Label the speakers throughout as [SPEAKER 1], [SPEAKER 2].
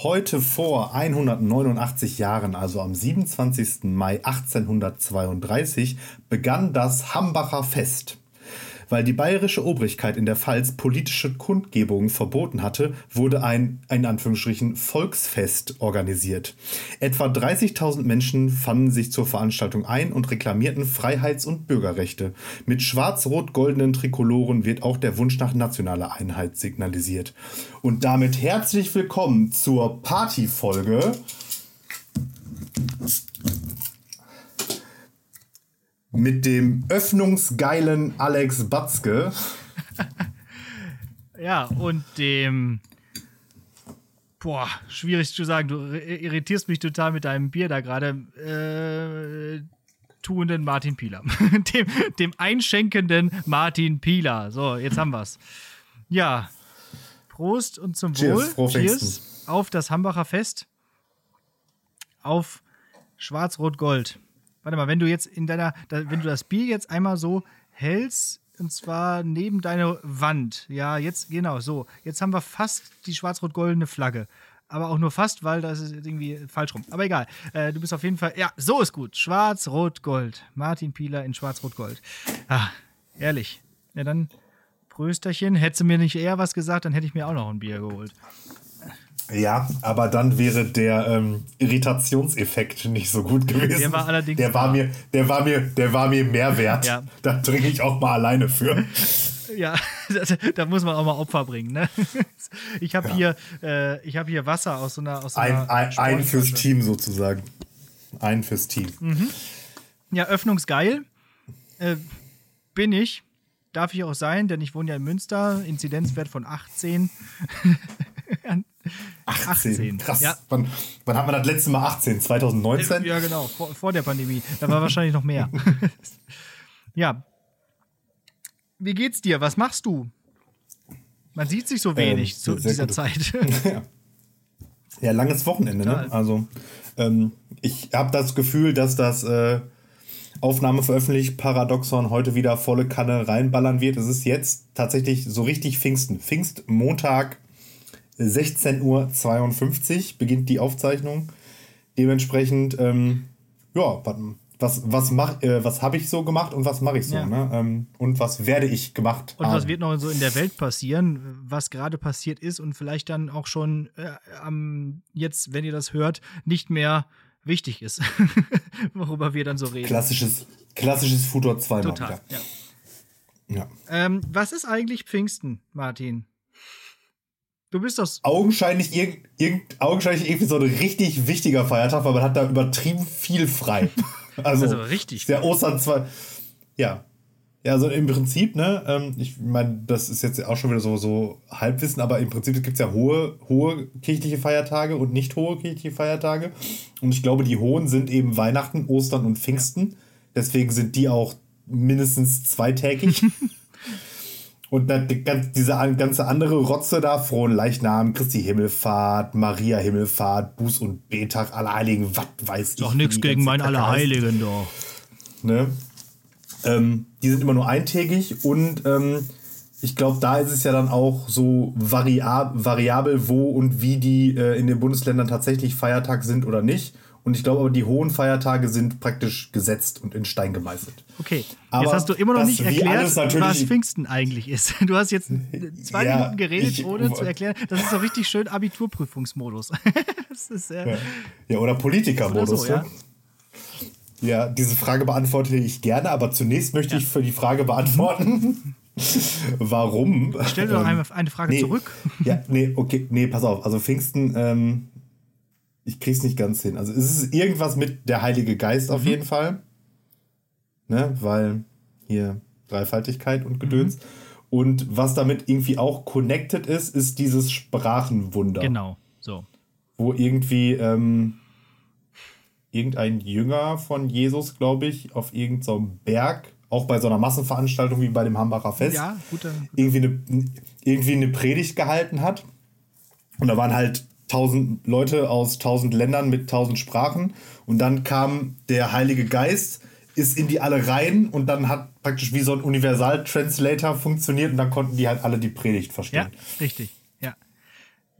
[SPEAKER 1] Heute vor 189 Jahren, also am 27. Mai 1832, begann das Hambacher Fest. Weil die bayerische Obrigkeit in der Pfalz politische Kundgebungen verboten hatte, wurde ein, in Anführungsstrichen, Volksfest organisiert. Etwa 30.000 Menschen fanden sich zur Veranstaltung ein und reklamierten Freiheits- und Bürgerrechte. Mit schwarz-rot-goldenen Trikoloren wird auch der Wunsch nach nationaler Einheit signalisiert. Und damit herzlich willkommen zur Partyfolge mit dem öffnungsgeilen Alex Batzke.
[SPEAKER 2] ja, und dem. Boah, schwierig zu sagen. Du irritierst mich total mit deinem Bier da gerade. Äh, tuenden Martin Pieler. dem, dem einschenkenden Martin Pieler. So, jetzt haben wir's. Ja. Prost und zum
[SPEAKER 1] Cheers,
[SPEAKER 2] Wohl. Cheers auf das Hambacher Fest. Auf Schwarz-Rot-Gold. Warte mal, wenn du jetzt in deiner, wenn du das Bier jetzt einmal so hältst, und zwar neben deiner Wand, ja, jetzt, genau, so, jetzt haben wir fast die schwarz-rot-goldene Flagge. Aber auch nur fast, weil das ist irgendwie falsch rum. Aber egal. Äh, du bist auf jeden Fall. Ja, so ist gut. Schwarz-Rot-Gold. Martin Pieler in Schwarz-Rot-Gold. Ah, ehrlich. Ja, dann Prösterchen. Hättest du mir nicht eher was gesagt, dann hätte ich mir auch noch ein Bier geholt.
[SPEAKER 1] Ja, aber dann wäre der ähm, Irritationseffekt nicht so gut gewesen.
[SPEAKER 2] Der war allerdings.
[SPEAKER 1] Der war mir, der war mir, der war mir mehr wert. Ja. Da trinke ich auch mal alleine für.
[SPEAKER 2] Ja, da, da, muss man auch mal Opfer bringen. Ne? Ich habe ja. hier, äh, ich hier Wasser aus so einer. Aus so
[SPEAKER 1] einer ein, ein, ein fürs Team sozusagen. Ein fürs Team.
[SPEAKER 2] Mhm. Ja, öffnungsgeil. Äh, bin ich. Darf ich auch sein, denn ich wohne ja in Münster. Inzidenzwert von 18.
[SPEAKER 1] 18. 18. Krass. Ja. Wann, wann, hat man das letzte Mal 18? 2019?
[SPEAKER 2] Ja, genau, vor, vor der Pandemie. Da war wahrscheinlich noch mehr. ja. Wie geht's dir? Was machst du? Man sieht sich so wenig ähm, zu dieser gut. Zeit.
[SPEAKER 1] ja. ja, langes Wochenende, ne? Also, ähm, ich habe das Gefühl, dass das äh, Aufnahme veröffentlicht, Paradoxon heute wieder volle Kanne reinballern wird. Es ist jetzt tatsächlich so richtig Pfingsten. Pfingstmontag 16.52 Uhr beginnt die Aufzeichnung. Dementsprechend, ähm, ja, was, was, äh, was habe ich so gemacht und was mache ich so? Ja. Ne? Ähm, und was werde ich gemacht
[SPEAKER 2] Und haben. was wird noch so in der Welt passieren, was gerade passiert ist und vielleicht dann auch schon äh, am, jetzt, wenn ihr das hört, nicht mehr wichtig ist, worüber wir dann so reden.
[SPEAKER 1] Klassisches, klassisches Futur 2
[SPEAKER 2] Total, ja. ja. Ähm, was ist eigentlich Pfingsten, Martin? Du bist das.
[SPEAKER 1] Augenscheinlich, irg irgend, augenscheinlich irgendwie so ein richtig wichtiger Feiertag, weil man hat da übertrieben viel frei.
[SPEAKER 2] Also, also richtig.
[SPEAKER 1] Der Ostern zwar. Ja. Ja, also im Prinzip, ne, ähm, ich meine, das ist jetzt auch schon wieder so, so Halbwissen, aber im Prinzip gibt es ja hohe, hohe kirchliche Feiertage und nicht hohe kirchliche Feiertage. Und ich glaube, die hohen sind eben Weihnachten, Ostern und Pfingsten. Deswegen sind die auch mindestens zweitägig. Und diese ganze andere Rotze da, frohen Leichnam, Christi Himmelfahrt, Maria Himmelfahrt, Buß- und Betag, Allerheiligen, was weiß ich.
[SPEAKER 2] Doch nichts gegen mein Allerheiligen, doch.
[SPEAKER 1] Ne? Ähm, die sind immer nur eintägig und ähm, ich glaube, da ist es ja dann auch so variab variabel, wo und wie die äh, in den Bundesländern tatsächlich Feiertag sind oder nicht. Und ich glaube aber, die hohen Feiertage sind praktisch gesetzt und in Stein gemeißelt.
[SPEAKER 2] Okay, aber jetzt hast du immer noch nicht erklärt, was Pfingsten eigentlich ist. Du hast jetzt zwei ja, Minuten geredet, ich, ohne zu erklären. Das ist so richtig schön Abiturprüfungsmodus.
[SPEAKER 1] ist, äh, ja. ja. oder Politikermodus. So, ja. ja, diese Frage beantworte ich gerne, aber zunächst möchte ich für die Frage beantworten. Warum?
[SPEAKER 2] Ich stelle doch ähm, eine Frage
[SPEAKER 1] nee,
[SPEAKER 2] zurück.
[SPEAKER 1] Ja, nee, okay, nee, pass auf. Also Pfingsten ähm, ich krieg's nicht ganz hin. Also es ist irgendwas mit der Heilige Geist auf mhm. jeden Fall. Ne, weil hier Dreifaltigkeit und Gedöns. Mhm. Und was damit irgendwie auch connected ist, ist dieses Sprachenwunder.
[SPEAKER 2] Genau, so.
[SPEAKER 1] Wo irgendwie ähm, irgendein Jünger von Jesus, glaube ich, auf irgendeinem so Berg, auch bei so einer Massenveranstaltung wie bei dem Hambacher Fest,
[SPEAKER 2] ja, guter, guter.
[SPEAKER 1] Irgendwie, eine, irgendwie eine Predigt gehalten hat. Und da waren halt tausend Leute aus tausend Ländern mit tausend Sprachen. Und dann kam der Heilige Geist, ist in die alle rein und dann hat praktisch wie so ein Universal-Translator funktioniert und dann konnten die halt alle die Predigt verstehen.
[SPEAKER 2] Ja, richtig. Ja.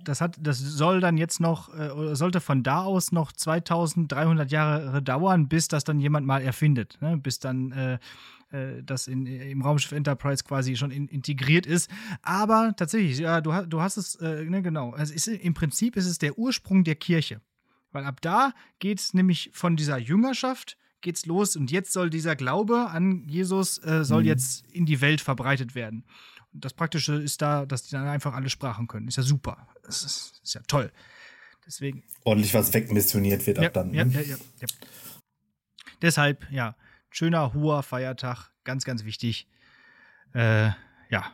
[SPEAKER 2] das hat, das soll dann jetzt noch, äh, sollte von da aus noch 2300 Jahre dauern, bis das dann jemand mal erfindet, ne? bis dann äh, äh, das in, im Raumschiff Enterprise quasi schon in, integriert ist. Aber tatsächlich, ja, du, du hast es, äh, ne, genau. Also ist, im Prinzip ist es der Ursprung der Kirche. Weil ab da geht es nämlich von dieser Jüngerschaft geht's los und jetzt soll dieser Glaube an Jesus äh, soll mhm. jetzt in die Welt verbreitet werden. Und das Praktische ist da, dass die dann einfach alle Sprachen können. Ist ja super. Das ist, ist ja toll. Deswegen.
[SPEAKER 1] Ordentlich was wegmissioniert wird
[SPEAKER 2] ja,
[SPEAKER 1] ab dann.
[SPEAKER 2] Ja, ne? ja, ja, ja. Deshalb, ja, schöner, hoher Feiertag, ganz, ganz wichtig. Äh, ja,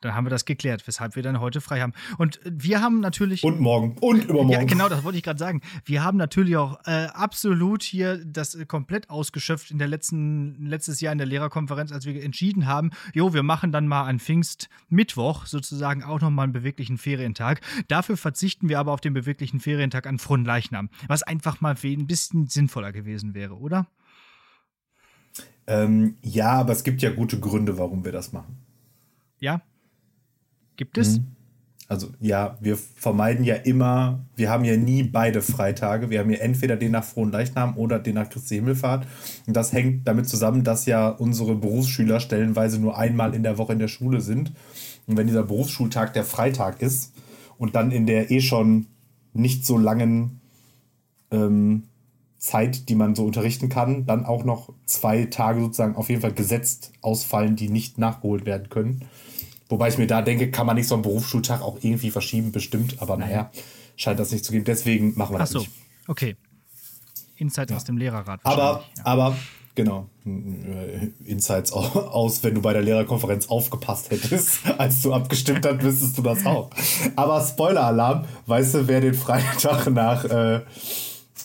[SPEAKER 2] dann haben wir das geklärt, weshalb wir dann heute frei haben. Und wir haben natürlich.
[SPEAKER 1] Und morgen. Und übermorgen. Ja,
[SPEAKER 2] genau, das wollte ich gerade sagen. Wir haben natürlich auch äh, absolut hier das äh, komplett ausgeschöpft in der letzten, letztes Jahr in der Lehrerkonferenz, als wir entschieden haben, jo, wir machen dann mal an Pfingstmittwoch sozusagen auch nochmal einen beweglichen Ferientag. Dafür verzichten wir aber auf den beweglichen Ferientag an Fronleichnam, was einfach mal ein bisschen sinnvoller gewesen wäre, oder?
[SPEAKER 1] Ähm, ja, aber es gibt ja gute Gründe, warum wir das machen.
[SPEAKER 2] Ja, Gibt es? Mhm.
[SPEAKER 1] Also ja, wir vermeiden ja immer, wir haben ja nie beide Freitage. Wir haben ja entweder den nach Frohen Leichnam oder den nach Christi Himmelfahrt. Und das hängt damit zusammen, dass ja unsere Berufsschüler stellenweise nur einmal in der Woche in der Schule sind. Und wenn dieser Berufsschultag der Freitag ist und dann in der eh schon nicht so langen ähm, Zeit, die man so unterrichten kann, dann auch noch zwei Tage sozusagen auf jeden Fall gesetzt ausfallen, die nicht nachgeholt werden können Wobei ich mir da denke, kann man nicht so einen Berufsschultag auch irgendwie verschieben, bestimmt. Aber naja, scheint das nicht zu geben. Deswegen machen wir das Ach so, nicht.
[SPEAKER 2] okay. Insights ja. aus dem Lehrerrat.
[SPEAKER 1] Aber, ja. aber, genau. Insights aus, wenn du bei der Lehrerkonferenz aufgepasst hättest, als du abgestimmt hast, wüsstest du das auch. Aber Spoiler-Alarm, weißt du, wer den Freitag nach äh,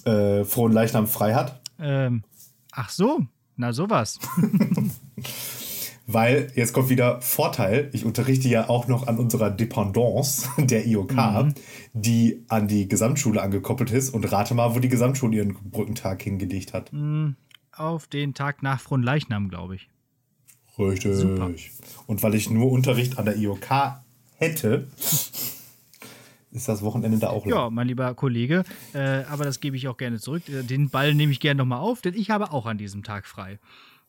[SPEAKER 1] äh, Frohen Leichnam frei hat?
[SPEAKER 2] Ähm, ach so, na sowas.
[SPEAKER 1] Weil jetzt kommt wieder Vorteil. Ich unterrichte ja auch noch an unserer Dependance der IOK, mhm. die an die Gesamtschule angekoppelt ist. Und rate mal, wo die Gesamtschule ihren Brückentag hingelegt hat.
[SPEAKER 2] Mhm. Auf den Tag nach Fronleichnam, glaube ich.
[SPEAKER 1] Richtig. Super. Und weil ich nur Unterricht an der IOK hätte, ist das Wochenende da auch
[SPEAKER 2] lang. Ja, mein lieber Kollege, äh, aber das gebe ich auch gerne zurück. Den Ball nehme ich gerne nochmal auf, denn ich habe auch an diesem Tag frei.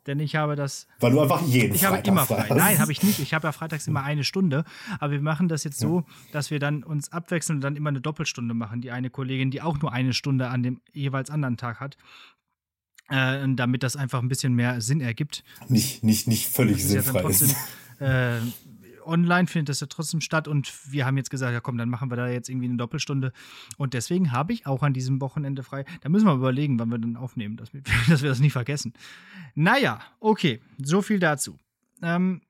[SPEAKER 2] Denn ich habe das.
[SPEAKER 1] Weil du einfach jeden
[SPEAKER 2] Ich Freitag habe immer frei. Hast. Nein, habe ich nicht. Ich habe ja freitags immer eine Stunde. Aber wir machen das jetzt so, dass wir dann uns abwechseln und dann immer eine Doppelstunde machen. Die eine Kollegin, die auch nur eine Stunde an dem jeweils anderen Tag hat. Äh, damit das einfach ein bisschen mehr Sinn ergibt.
[SPEAKER 1] Nicht, nicht, nicht völlig sinnfrei ja ist.
[SPEAKER 2] Äh, online findet das ja trotzdem statt und wir haben jetzt gesagt, ja komm, dann machen wir da jetzt irgendwie eine Doppelstunde. Und deswegen habe ich auch an diesem Wochenende frei. Da müssen wir überlegen, wann wir dann aufnehmen, dass wir, dass wir das nicht vergessen. Naja, okay, so viel dazu. Ähm,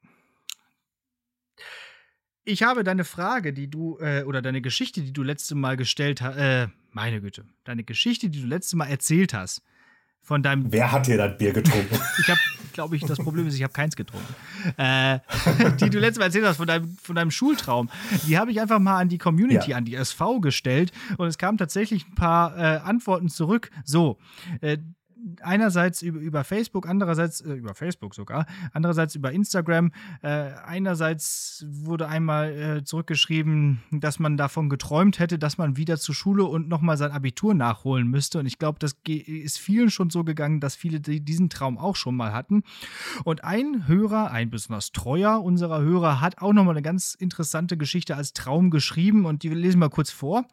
[SPEAKER 2] ich habe deine Frage, die du, äh, oder deine Geschichte, die du letzte Mal gestellt hast, äh, meine Güte, deine Geschichte, die du letzte Mal erzählt hast, von deinem.
[SPEAKER 1] Wer hat dir das Bier getrunken?
[SPEAKER 2] ich habe, glaube ich, das Problem ist, ich habe keins getrunken. Äh, die du letztes Mal erzählt hast von deinem, von deinem Schultraum, die habe ich einfach mal an die Community, ja. an die SV gestellt und es kamen tatsächlich ein paar äh, Antworten zurück. So, äh, einerseits über, über Facebook, andererseits äh, über Facebook sogar, andererseits über Instagram. Äh, einerseits wurde einmal äh, zurückgeschrieben, dass man davon geträumt hätte, dass man wieder zur Schule und nochmal sein Abitur nachholen müsste. Und ich glaube, das ist vielen schon so gegangen, dass viele diesen Traum auch schon mal hatten. Und ein Hörer, ein besonders treuer unserer Hörer, hat auch nochmal eine ganz interessante Geschichte als Traum geschrieben und die lesen wir kurz vor.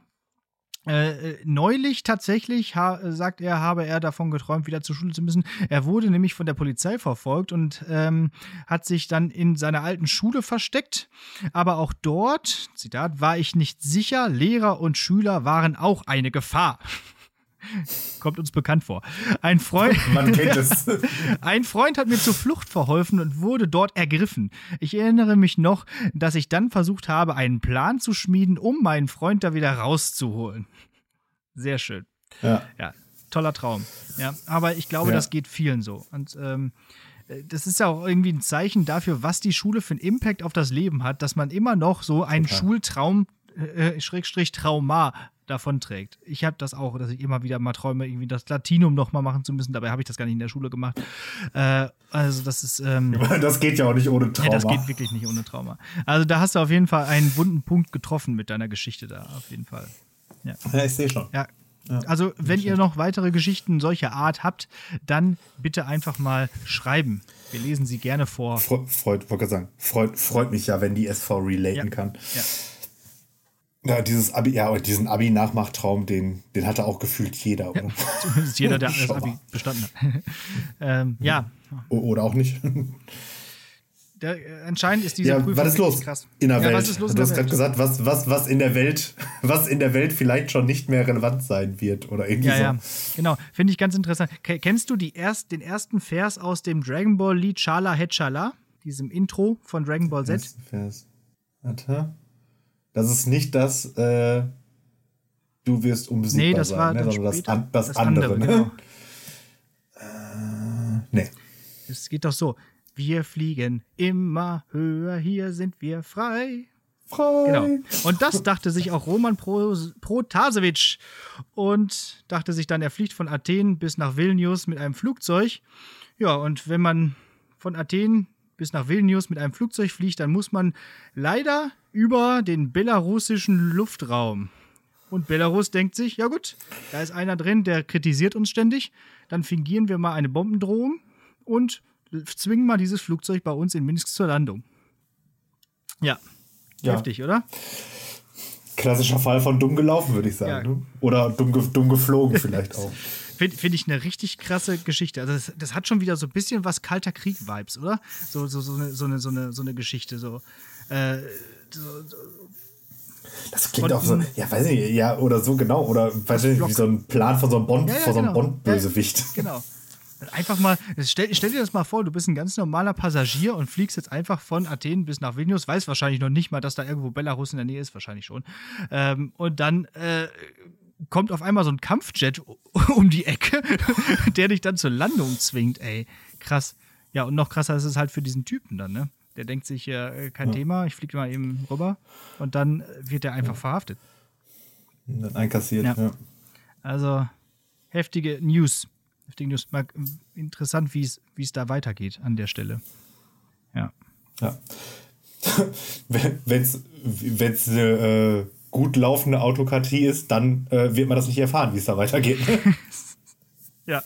[SPEAKER 2] Äh, äh, neulich tatsächlich sagt er, habe er davon geträumt, wieder zur Schule zu müssen. Er wurde nämlich von der Polizei verfolgt und ähm, hat sich dann in seiner alten Schule versteckt. Aber auch dort, Zitat, war ich nicht sicher, Lehrer und Schüler waren auch eine Gefahr. Kommt uns bekannt vor. Ein Freund,
[SPEAKER 1] Man kennt es.
[SPEAKER 2] ein Freund hat mir zur Flucht verholfen und wurde dort ergriffen. Ich erinnere mich noch, dass ich dann versucht habe, einen Plan zu schmieden, um meinen Freund da wieder rauszuholen. Sehr schön.
[SPEAKER 1] Ja.
[SPEAKER 2] ja toller Traum. Ja, aber ich glaube, ja. das geht vielen so. Und ähm, das ist ja auch irgendwie ein Zeichen dafür, was die Schule für einen Impact auf das Leben hat, dass man immer noch so einen Total. Schultraum äh, Schrägstrich Trauma davonträgt. Ich habe das auch, dass ich immer wieder mal träume, irgendwie das Latinum nochmal machen zu müssen. Dabei habe ich das gar nicht in der Schule gemacht. Äh, also das ist. Ähm,
[SPEAKER 1] das geht ja auch nicht ohne Trauma.
[SPEAKER 2] Ja, das geht wirklich nicht ohne Trauma. Also da hast du auf jeden Fall einen wunden Punkt getroffen mit deiner Geschichte da, auf jeden Fall.
[SPEAKER 1] Ja, ja ich sehe schon.
[SPEAKER 2] Ja. ja. Also, wenn ihr noch weitere Geschichten solcher Art habt, dann bitte einfach mal schreiben. Wir lesen sie gerne vor.
[SPEAKER 1] Freut, wollte sagen, freut, freut mich ja, wenn die SV relaten ja. kann. Ja. Ja, dieses Abi, ja, diesen Abi-Nachmachtraum, den, den hatte auch gefühlt jeder, oder? Ja,
[SPEAKER 2] zumindest jeder, der das Abi bestanden hat. ähm, ja.
[SPEAKER 1] Oder auch nicht.
[SPEAKER 2] Der, äh, anscheinend ist diese
[SPEAKER 1] ja, Prüfung was ist los krass. in der ja, Welt. Was ist los du hast gerade gesagt, was, was, was in der Welt, was in der Welt vielleicht schon nicht mehr relevant sein wird oder irgendwie
[SPEAKER 2] ja,
[SPEAKER 1] so.
[SPEAKER 2] Ja, genau. Finde ich ganz interessant. Kennst du die erst, den ersten Vers aus dem Dragon Ball Lied Chala Hetchala, diesem Intro von Dragon Ball Z? Vers.
[SPEAKER 1] Warte. Das ist nicht das, äh, du wirst unbesiegbar nee, das sein, war ne? sondern das, an, das, das, andere. andere ne? genau. äh, nee.
[SPEAKER 2] Es geht doch so. Wir fliegen immer höher, hier sind wir frei.
[SPEAKER 1] Frei.
[SPEAKER 2] Genau. Und das dachte sich auch Roman Protasevich und dachte sich dann, er fliegt von Athen bis nach Vilnius mit einem Flugzeug. Ja, und wenn man von Athen bis nach Vilnius mit einem Flugzeug fliegt, dann muss man leider über den belarussischen Luftraum. Und Belarus denkt sich, ja gut, da ist einer drin, der kritisiert uns ständig. Dann fingieren wir mal eine Bombendrohung und zwingen mal dieses Flugzeug bei uns in Minsk zur Landung. Ja, ja. heftig, oder?
[SPEAKER 1] Klassischer Fall von dumm gelaufen, würde ich sagen. Ja. Ne? Oder dumm, dumm geflogen vielleicht auch.
[SPEAKER 2] Finde find ich eine richtig krasse Geschichte. Also das, das, hat schon wieder so ein bisschen was Kalter Krieg-Vibes, oder? So, so, so, eine, so, eine, so, eine, so eine Geschichte. So, äh, so, so
[SPEAKER 1] das klingt auch so, ja, weiß nicht, ja, oder so genau, oder weiß nicht, wie so ein Plan von so einem Bond, ja, ja, von so einem genau. Bond-Bösewicht. Ja,
[SPEAKER 2] genau. Einfach mal, stell, stell, dir das mal vor, du bist ein ganz normaler Passagier und fliegst jetzt einfach von Athen bis nach Vilnius, weiß wahrscheinlich noch nicht mal, dass da irgendwo Belarus in der Nähe ist, wahrscheinlich schon. Ähm, und dann äh, kommt auf einmal so ein Kampfjet um die Ecke, der dich dann zur Landung zwingt, ey. Krass. Ja, und noch krasser ist es halt für diesen Typen dann, ne? Der denkt sich, äh, kein ja. Thema, ich fliege mal eben rüber und dann wird er einfach ja. verhaftet.
[SPEAKER 1] Dann einkassiert, ja. ja.
[SPEAKER 2] Also, heftige News heftige News. Mal interessant, wie es da weitergeht an der Stelle. Ja.
[SPEAKER 1] Ja. Wenn es eine äh, gut laufende Autokratie ist, dann äh, wird man das nicht erfahren, wie es da weitergeht.
[SPEAKER 2] ja.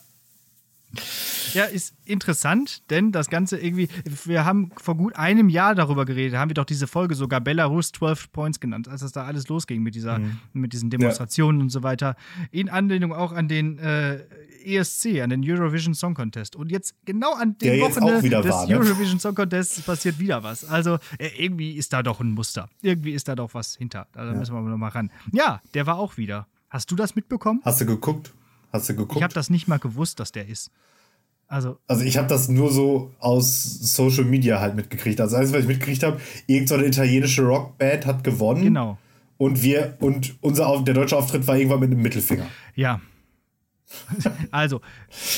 [SPEAKER 2] Ja, ist interessant, denn das Ganze irgendwie, wir haben vor gut einem Jahr darüber geredet, haben wir doch diese Folge sogar Belarus 12 Points genannt, als das da alles losging mit dieser, mhm. mit diesen Demonstrationen ja. und so weiter. In Anlehnung auch an den äh, ESC, an den Eurovision Song Contest. Und jetzt genau an dem Wochenende des war, ne? Eurovision Song Contests passiert wieder was. Also äh, irgendwie ist da doch ein Muster. Irgendwie ist da doch was hinter. Da ja. müssen wir noch mal ran. Ja, der war auch wieder. Hast du das mitbekommen?
[SPEAKER 1] Hast du geguckt? Hast du geguckt?
[SPEAKER 2] Ich habe das nicht mal gewusst, dass der ist. Also,
[SPEAKER 1] also ich habe das nur so aus Social Media halt mitgekriegt. Also alles, was ich mitgekriegt habe, irgendeine so italienische Rockband hat gewonnen.
[SPEAKER 2] Genau.
[SPEAKER 1] Und wir und unser der deutsche Auftritt war irgendwann mit einem Mittelfinger.
[SPEAKER 2] Ja, also.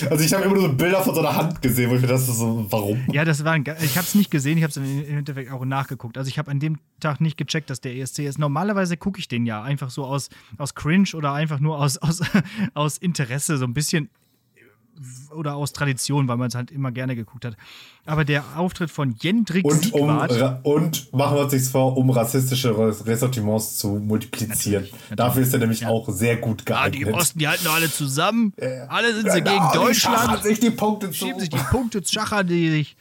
[SPEAKER 1] Also ich habe immer nur so Bilder von so einer Hand gesehen, wo ich mir dachte, so, warum?
[SPEAKER 2] Ja, das war ein, ich habe es nicht gesehen, ich habe es im Endeffekt auch nachgeguckt. Also ich habe an dem Tag nicht gecheckt, dass der ESC ist. Normalerweise gucke ich den ja einfach so aus, aus Cringe oder einfach nur aus, aus, aus Interesse, so ein bisschen oder aus Tradition, weil man es halt immer gerne geguckt hat. Aber der Auftritt von Jendrik
[SPEAKER 1] und, um, und machen wir uns nichts vor, um rassistische Ressentiments zu multiplizieren. Natürlich, natürlich. Dafür ist er nämlich ja. auch sehr gut geeignet.
[SPEAKER 2] Ah, die Osten, die halten doch alle zusammen. Ja. Alle sind sie genau, gegen Deutschland.
[SPEAKER 1] sich die Punkte
[SPEAKER 2] zu. Schieben sich die Punkte, schachern die sich.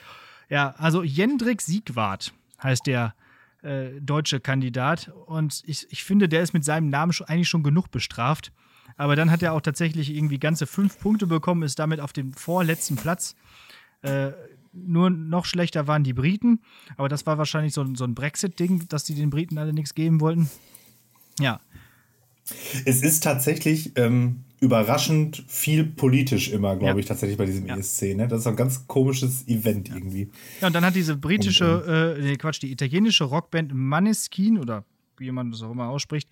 [SPEAKER 2] Ja, also Jendrik Siegwart heißt der äh, deutsche Kandidat. Und ich, ich finde, der ist mit seinem Namen schon, eigentlich schon genug bestraft. Aber dann hat er auch tatsächlich irgendwie ganze fünf Punkte bekommen, ist damit auf dem vorletzten Platz. Äh, nur noch schlechter waren die Briten, aber das war wahrscheinlich so, so ein Brexit-Ding, dass die den Briten alle nichts geben wollten. Ja.
[SPEAKER 1] Es ist tatsächlich ähm, überraschend viel politisch immer, glaube ja. ich, tatsächlich bei diesem ja. ESC. Ne? Das ist ein ganz komisches Event ja. irgendwie.
[SPEAKER 2] Ja, und dann hat diese britische, äh, nee, Quatsch, die italienische Rockband Maneskin oder wie man das auch immer ausspricht,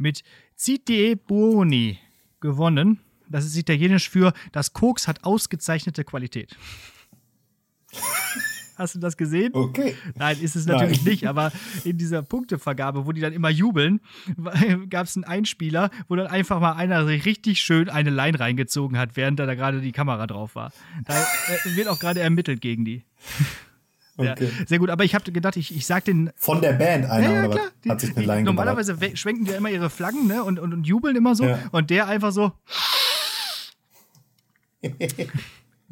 [SPEAKER 2] mit Citie Buoni gewonnen. Das ist italienisch für das Koks hat ausgezeichnete Qualität. Hast du das gesehen?
[SPEAKER 1] Okay.
[SPEAKER 2] Nein, ist es natürlich Nein. nicht, aber in dieser Punktevergabe, wo die dann immer jubeln, gab es einen Einspieler, wo dann einfach mal einer richtig schön eine Line reingezogen hat, während da, da gerade die Kamera drauf war. Da äh, wird auch gerade ermittelt gegen die. Okay. Ja, sehr gut, aber ich habe gedacht, ich, ich sag den.
[SPEAKER 1] Von der Band einer ja, ja, klar.
[SPEAKER 2] Die, hat sich eine Line Normalerweise geballert. schwenken die ja immer ihre Flaggen ne, und, und, und jubeln immer so. Ja. Und der einfach so.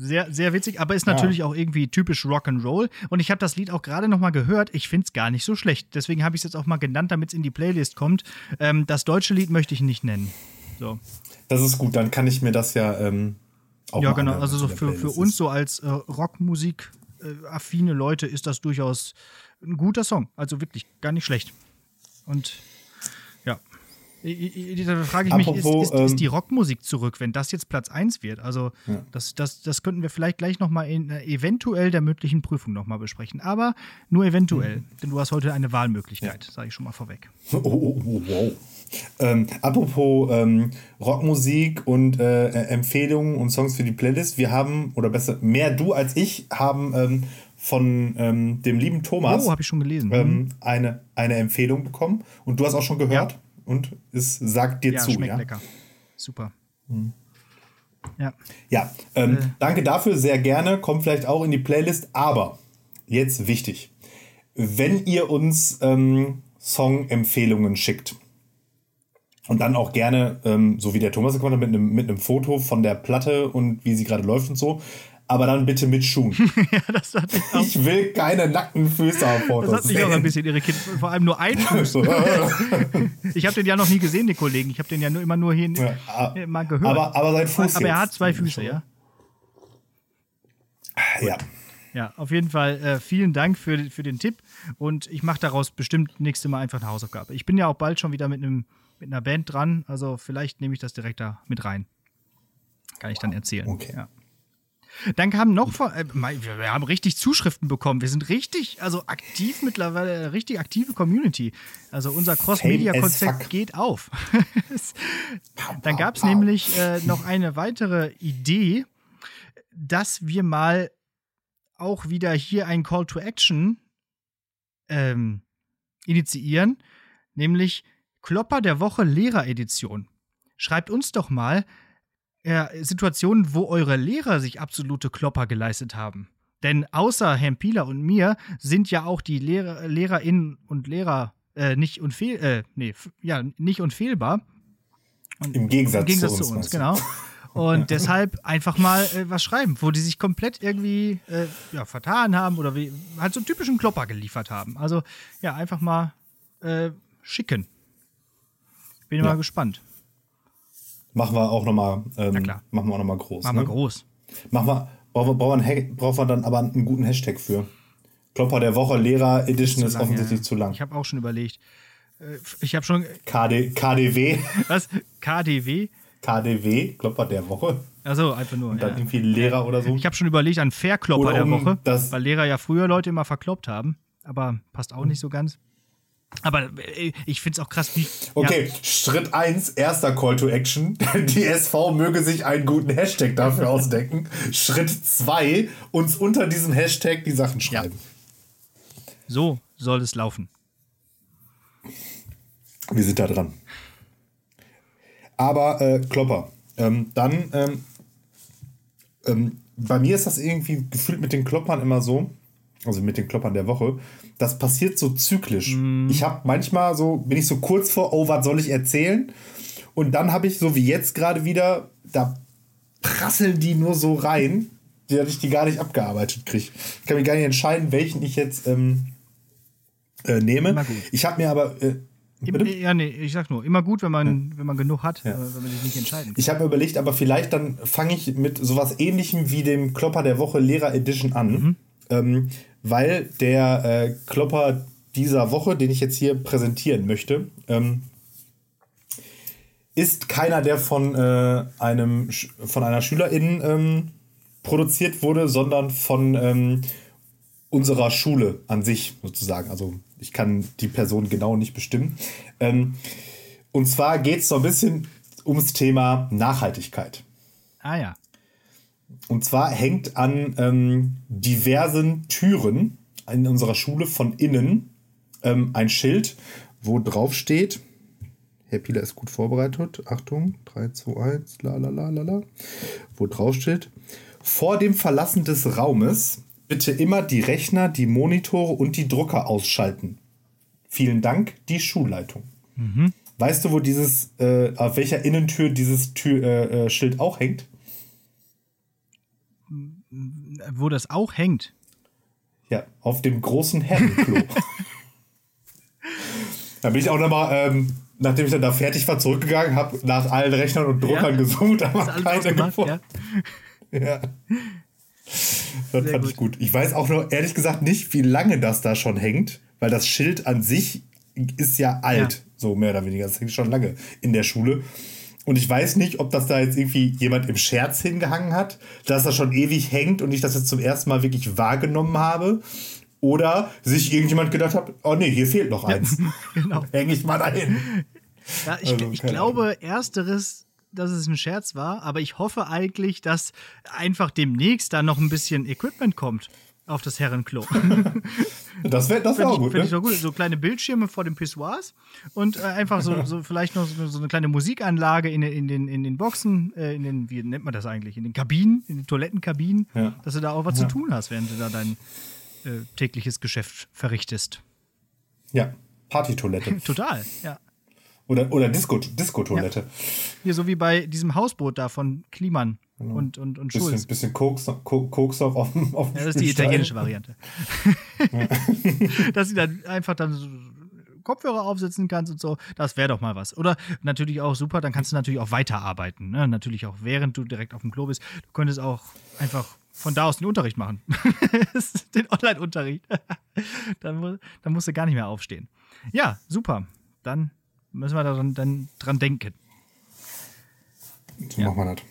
[SPEAKER 2] Sehr, sehr witzig, aber ist natürlich ja. auch irgendwie typisch Rock'n'Roll. Und ich habe das Lied auch gerade noch mal gehört. Ich finde es gar nicht so schlecht. Deswegen habe ich es jetzt auch mal genannt, damit es in die Playlist kommt. Ähm, das deutsche Lied möchte ich nicht nennen. So.
[SPEAKER 1] Das ist gut, dann kann ich mir das ja ähm,
[SPEAKER 2] auch Ja, genau. Also so für, für uns so als äh, Rockmusik-affine Leute ist das durchaus ein guter Song. Also wirklich gar nicht schlecht. Und da frage ich mich, Apropos, ist, ist, ist, die ähm, Rockmusik zurück, wenn das jetzt Platz 1 wird? Also, ja. das, das, das könnten wir vielleicht gleich nochmal in äh, eventuell der mündlichen Prüfung nochmal besprechen. Aber nur eventuell, mhm. denn du hast heute eine Wahlmöglichkeit, ja. sage ich schon mal vorweg.
[SPEAKER 1] Oh, oh, oh wow. Ähm, apropos ähm, Rockmusik und äh, Empfehlungen und Songs für die Playlist. Wir haben, oder besser, mehr du als ich haben ähm, von ähm, dem lieben Thomas.
[SPEAKER 2] Oh, habe ich schon gelesen.
[SPEAKER 1] Ähm, mhm. eine, eine Empfehlung bekommen. Und du hast auch schon gehört. Ja und es sagt dir
[SPEAKER 2] ja,
[SPEAKER 1] zu.
[SPEAKER 2] Schmeckt ja, lecker. Super. Mhm.
[SPEAKER 1] Ja. Ja, ähm, äh. danke dafür, sehr gerne. Kommt vielleicht auch in die Playlist. Aber jetzt wichtig: Wenn ihr uns ähm, Song-Empfehlungen schickt, und dann auch gerne, ähm, so wie der Thomas gemacht hat, mit einem, mit einem Foto von der Platte und wie sie gerade läuft und so, aber dann bitte mit Schuhen. ja, das hat ich, auch. ich will keine nackten Füße auf Fotos.
[SPEAKER 2] Das hat mich auch ein bisschen irritiert. Vor allem nur ein Fuß. ich habe den ja noch nie gesehen, den Kollegen. Ich habe den ja nur, immer nur hier ja, äh, mal gehört.
[SPEAKER 1] Aber, aber sein Fuß.
[SPEAKER 2] Aber er hat zwei Füße, ja?
[SPEAKER 1] Ja.
[SPEAKER 2] Ja, auf jeden Fall äh, vielen Dank für, für den Tipp und ich mache daraus bestimmt nächste Mal einfach eine Hausaufgabe. Ich bin ja auch bald schon wieder mit, einem, mit einer Band dran, also vielleicht nehme ich das direkt da mit rein. Kann ich dann erzählen.
[SPEAKER 1] Okay.
[SPEAKER 2] Ja. Dann kam noch von, äh, wir haben richtig Zuschriften bekommen. Wir sind richtig, also aktiv mittlerweile, richtig aktive Community. Also unser Cross-Media-Konzept geht auf. Dann gab es nämlich äh, noch eine weitere Idee, dass wir mal auch wieder hier ein Call to Action ähm, initiieren, nämlich Klopper der Woche Lehreredition. Schreibt uns doch mal, ja, Situationen, wo eure Lehrer sich absolute Klopper geleistet haben. Denn außer Herrn Pieler und mir sind ja auch die Lehrer, Lehrerinnen und Lehrer äh, nicht, unfehl, äh, nee, ja, nicht unfehlbar.
[SPEAKER 1] Und Im Gegensatz, Im Gegensatz zu uns,
[SPEAKER 2] zu uns genau. Und deshalb einfach mal äh, was schreiben, wo die sich komplett irgendwie äh, ja, vertan haben oder wie, halt so einen typischen Klopper geliefert haben. Also ja, einfach mal äh, schicken. Bin ja. mal gespannt.
[SPEAKER 1] Machen wir auch nochmal ähm, machen wir auch noch mal groß.
[SPEAKER 2] Machen
[SPEAKER 1] ne?
[SPEAKER 2] wir groß.
[SPEAKER 1] Machen wir, brauchen wir, wir, brauchen wir dann aber einen guten Hashtag für. Klopper der Woche, Lehrer Edition ist, ist lang, offensichtlich ja. zu lang.
[SPEAKER 2] Ich habe auch schon überlegt. Äh, ich habe schon.
[SPEAKER 1] KD, KDW.
[SPEAKER 2] Was? KDW?
[SPEAKER 1] KDW, Klopper der Woche.
[SPEAKER 2] Achso, einfach nur.
[SPEAKER 1] Und dann ja. irgendwie Lehrer oder so.
[SPEAKER 2] Ich habe schon überlegt an Verklopper um der Woche, weil Lehrer ja früher Leute immer verkloppt haben. Aber passt auch nicht so ganz. Aber äh, ich finde es auch krass, wie.
[SPEAKER 1] Okay, ja. Schritt 1, erster Call to Action. Die SV möge sich einen guten Hashtag dafür ausdenken. Schritt 2, uns unter diesem Hashtag die Sachen schreiben. Ja.
[SPEAKER 2] So soll es laufen.
[SPEAKER 1] Wir sind da dran. Aber äh, Klopper. Ähm, dann, ähm, ähm, bei mir ist das irgendwie gefühlt mit den Kloppern immer so, also mit den Kloppern der Woche, das passiert so zyklisch. Mm. Ich habe manchmal so, bin ich so kurz vor, oh, was soll ich erzählen? Und dann habe ich so wie jetzt gerade wieder, da prasseln die nur so rein, dass ich die gar nicht abgearbeitet kriege. Ich kann mich gar nicht entscheiden, welchen ich jetzt ähm, äh, nehme. Ich habe mir aber. Äh,
[SPEAKER 2] ja, nee, ich sag nur, immer gut, wenn man, ja. wenn man genug hat, ja. äh, wenn man sich nicht entscheiden kann.
[SPEAKER 1] Ich habe mir überlegt, aber vielleicht dann fange ich mit sowas ähnlichem wie dem Klopper der Woche Lehrer Edition an. Mhm. Ähm, weil der äh, Klopper dieser Woche, den ich jetzt hier präsentieren möchte, ähm, ist keiner, der von, äh, einem, von einer Schülerin ähm, produziert wurde, sondern von ähm, unserer Schule an sich sozusagen. Also ich kann die Person genau nicht bestimmen. Ähm, und zwar geht es so ein bisschen ums Thema Nachhaltigkeit.
[SPEAKER 2] Ah ja.
[SPEAKER 1] Und zwar hängt an ähm, diversen Türen in unserer Schule von innen ähm, ein Schild, wo drauf steht, Herr Pieler ist gut vorbereitet. Achtung, 3, 2, 1, la la la la la. Wo drauf steht, vor dem Verlassen des Raumes bitte immer die Rechner, die Monitore und die Drucker ausschalten. Vielen Dank, die Schulleitung. Mhm. Weißt du, wo dieses, äh, auf welcher Innentür dieses Tür, äh, äh, Schild auch hängt?
[SPEAKER 2] Wo das auch hängt?
[SPEAKER 1] Ja, auf dem großen Herrenklo. da bin ich auch nochmal, ähm, nachdem ich dann da fertig war, zurückgegangen, habe nach allen Rechnern und Druckern ja, gesucht, aber keine gefunden. Ja. ja. Das Sehr fand gut. ich gut. Ich weiß auch nur ehrlich gesagt nicht, wie lange das da schon hängt, weil das Schild an sich ist ja alt, ja. so mehr oder weniger. Das hängt schon lange in der Schule. Und ich weiß nicht, ob das da jetzt irgendwie jemand im Scherz hingehangen hat, dass das schon ewig hängt und ich das jetzt zum ersten Mal wirklich wahrgenommen habe. Oder sich irgendjemand gedacht hat, oh nee, hier fehlt noch eins. Ja, genau. Hänge ich mal dahin.
[SPEAKER 2] Ja, ich, also, ich glaube, Ahnung. ersteres dass es ein Scherz war, aber ich hoffe eigentlich, dass einfach demnächst da noch ein bisschen Equipment kommt auf das Herrenklo.
[SPEAKER 1] Das wäre das wär auch gut.
[SPEAKER 2] Finde ne? ich auch gut. So kleine Bildschirme vor den Pissoirs und äh, einfach so, so vielleicht noch so, so, eine kleine Musikanlage in, in, den, in den Boxen, äh, in den, wie nennt man das eigentlich, in den Kabinen, in den Toilettenkabinen, ja. dass du da auch was ja. zu tun hast, während du da dein äh, tägliches Geschäft verrichtest.
[SPEAKER 1] Ja, Partytoilette.
[SPEAKER 2] Total, ja.
[SPEAKER 1] Oder, oder Disco-Toilette. Ja.
[SPEAKER 2] Hier, so wie bei diesem Hausboot da von Kliman genau. und, und, und
[SPEAKER 1] Schulz. Bisschen, bisschen Koks, Koks auf dem
[SPEAKER 2] auf ja, Das ist die italienische Variante. Dass sie dann einfach dann so Kopfhörer aufsetzen kannst und so, das wäre doch mal was. Oder natürlich auch super, dann kannst du natürlich auch weiterarbeiten. Ne? Natürlich auch während du direkt auf dem Klo bist. Du könntest auch einfach von da aus den Unterricht machen. den Online-Unterricht. dann, dann musst du gar nicht mehr aufstehen. Ja, super. Dann müssen wir daran, dann dran denken.
[SPEAKER 1] So ja. machen wir das.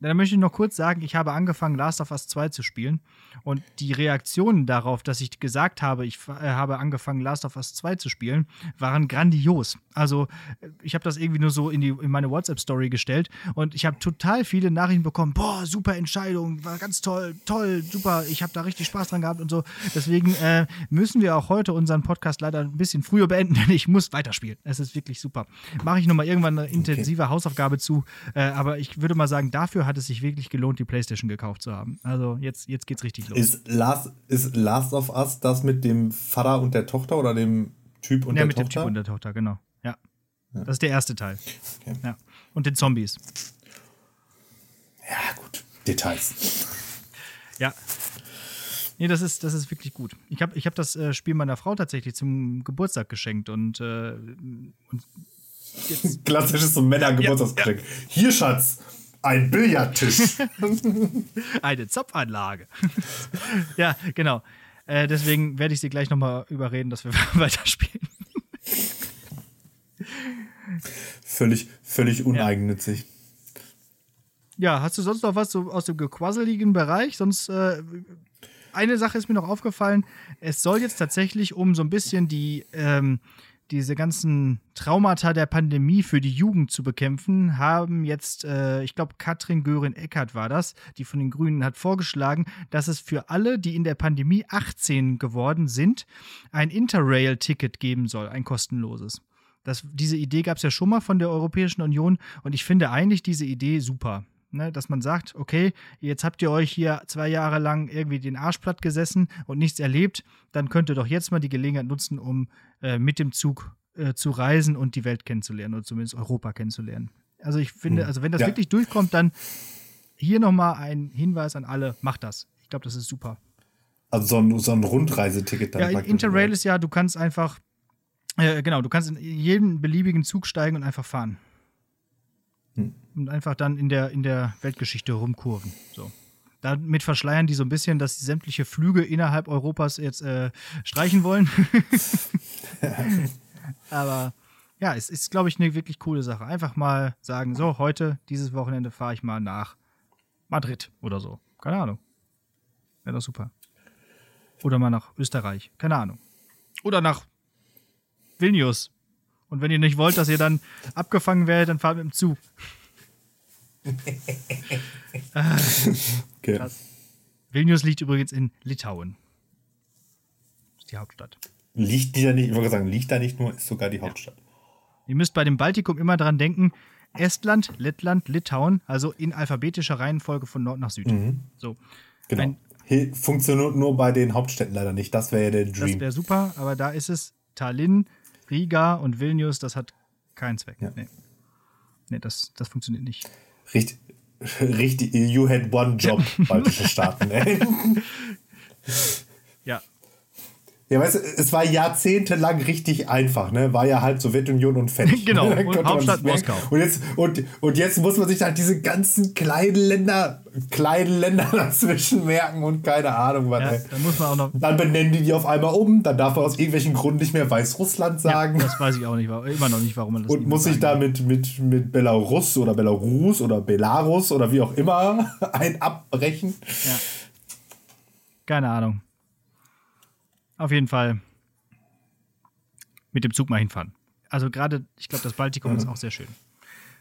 [SPEAKER 2] Dann möchte ich noch kurz sagen, ich habe angefangen, Last of Us 2 zu spielen. Und die Reaktionen darauf, dass ich gesagt habe, ich äh, habe angefangen, Last of Us 2 zu spielen, waren grandios. Also, äh, ich habe das irgendwie nur so in, die, in meine WhatsApp-Story gestellt und ich habe total viele Nachrichten bekommen. Boah, super Entscheidung, war ganz toll, toll, super, ich habe da richtig Spaß dran gehabt und so. Deswegen äh, müssen wir auch heute unseren Podcast leider ein bisschen früher beenden, denn ich muss weiterspielen. Es ist wirklich super. Mache ich nochmal irgendwann eine intensive okay. Hausaufgabe zu. Äh, aber ich würde mal sagen, dafür hat es sich wirklich gelohnt, die PlayStation gekauft zu haben. Also jetzt, jetzt geht's richtig los.
[SPEAKER 1] Ist Last, ist Last of Us das mit dem Vater und der Tochter oder dem Typ und ja, der Tochter? mit dem Typ
[SPEAKER 2] und der Tochter, genau. Ja. ja. Das ist der erste Teil. Okay. Ja. Und den Zombies.
[SPEAKER 1] Ja, gut. Details.
[SPEAKER 2] Ja. Nee, das ist, das ist wirklich gut. Ich habe ich hab das äh, Spiel meiner Frau tatsächlich zum Geburtstag geschenkt und, äh, und
[SPEAKER 1] Klassisches so Männergeburtstagsgeschenk. Ja, ja. Hier, Schatz, ein Billardtisch.
[SPEAKER 2] Eine Zapfanlage. ja, genau. Äh, deswegen werde ich sie gleich nochmal überreden, dass wir weiterspielen.
[SPEAKER 1] völlig, völlig uneigennützig.
[SPEAKER 2] Ja. ja. hast du sonst noch was so aus dem gequasseligen Bereich? Sonst äh, eine Sache ist mir noch aufgefallen. Es soll jetzt tatsächlich um so ein bisschen die ähm, diese ganzen Traumata der Pandemie für die Jugend zu bekämpfen, haben jetzt, äh, ich glaube, Katrin Göring-Eckert war das, die von den Grünen hat vorgeschlagen, dass es für alle, die in der Pandemie 18 geworden sind, ein Interrail-Ticket geben soll, ein kostenloses. Das, diese Idee gab es ja schon mal von der Europäischen Union und ich finde eigentlich diese Idee super. Ne, dass man sagt, okay, jetzt habt ihr euch hier zwei Jahre lang irgendwie den Arsch platt gesessen und nichts erlebt, dann könnt ihr doch jetzt mal die Gelegenheit nutzen, um äh, mit dem Zug äh, zu reisen und die Welt kennenzulernen oder zumindest Europa kennenzulernen. Also ich finde, hm. also wenn das ja. wirklich durchkommt, dann hier nochmal ein Hinweis an alle, macht das. Ich glaube, das ist super.
[SPEAKER 1] Also so ein, so ein Rundreiseticket
[SPEAKER 2] dann. Ja, Interrail ist ja, du kannst einfach, äh, genau, du kannst in jeden beliebigen Zug steigen und einfach fahren. Hm. Und einfach dann in der, in der Weltgeschichte rumkurven. So. Damit verschleiern die so ein bisschen, dass sie sämtliche Flüge innerhalb Europas jetzt äh, streichen wollen. Aber ja, es ist, glaube ich, eine wirklich coole Sache. Einfach mal sagen, so, heute, dieses Wochenende fahre ich mal nach Madrid oder so. Keine Ahnung. Wäre doch super. Oder mal nach Österreich. Keine Ahnung. Oder nach Vilnius. Und wenn ihr nicht wollt, dass ihr dann abgefangen werdet, dann fahrt mit dem Zug.
[SPEAKER 1] okay.
[SPEAKER 2] Krass. Vilnius liegt übrigens in Litauen. Das ist die Hauptstadt.
[SPEAKER 1] Liegt die da nicht, ich wollte sagen, liegt da nicht nur, ist sogar die Hauptstadt.
[SPEAKER 2] Ihr müsst bei dem Baltikum immer dran denken, Estland, Lettland, Litauen, also in alphabetischer Reihenfolge von Nord nach Süd. So.
[SPEAKER 1] Genau.
[SPEAKER 2] Ein-
[SPEAKER 1] Funktioniert nur bei den Hauptstädten leider nicht. Das wäre ja der
[SPEAKER 2] Das
[SPEAKER 1] Dream.
[SPEAKER 2] wäre super, aber da ist es Tallinn, Riga und Vilnius, das hat keinen Zweck.
[SPEAKER 1] Ja.
[SPEAKER 2] Nee, nee das, das funktioniert nicht.
[SPEAKER 1] Richtig, richtig, you had one job, baltische Staaten. Ey.
[SPEAKER 2] Ja,
[SPEAKER 1] Ja, weißt du, es war jahrzehntelang richtig einfach, ne? War ja halt Sowjetunion und fertig.
[SPEAKER 2] Genau,
[SPEAKER 1] Dann
[SPEAKER 2] und Hauptstadt. Moskau.
[SPEAKER 1] Und jetzt, und, und jetzt muss man sich halt diese ganzen kleinen Länder, kleinen Länder dazwischen merken und keine Ahnung was.
[SPEAKER 2] ja
[SPEAKER 1] ey.
[SPEAKER 2] dann muss man auch noch.
[SPEAKER 1] Dann benennen die die auf einmal um, dann darf man aus irgendwelchen Gründen nicht mehr Weißrussland sagen.
[SPEAKER 2] Das weiß ich auch nicht, immer noch nicht, warum man das
[SPEAKER 1] und muss sich da mit, mit, mit Belarus oder Belarus oder Belarus oder wie auch immer ein abbrechen.
[SPEAKER 2] Ja. Keine Ahnung. Auf jeden Fall mit dem Zug mal hinfahren. Also gerade, ich glaube, das Baltikum ist auch sehr schön.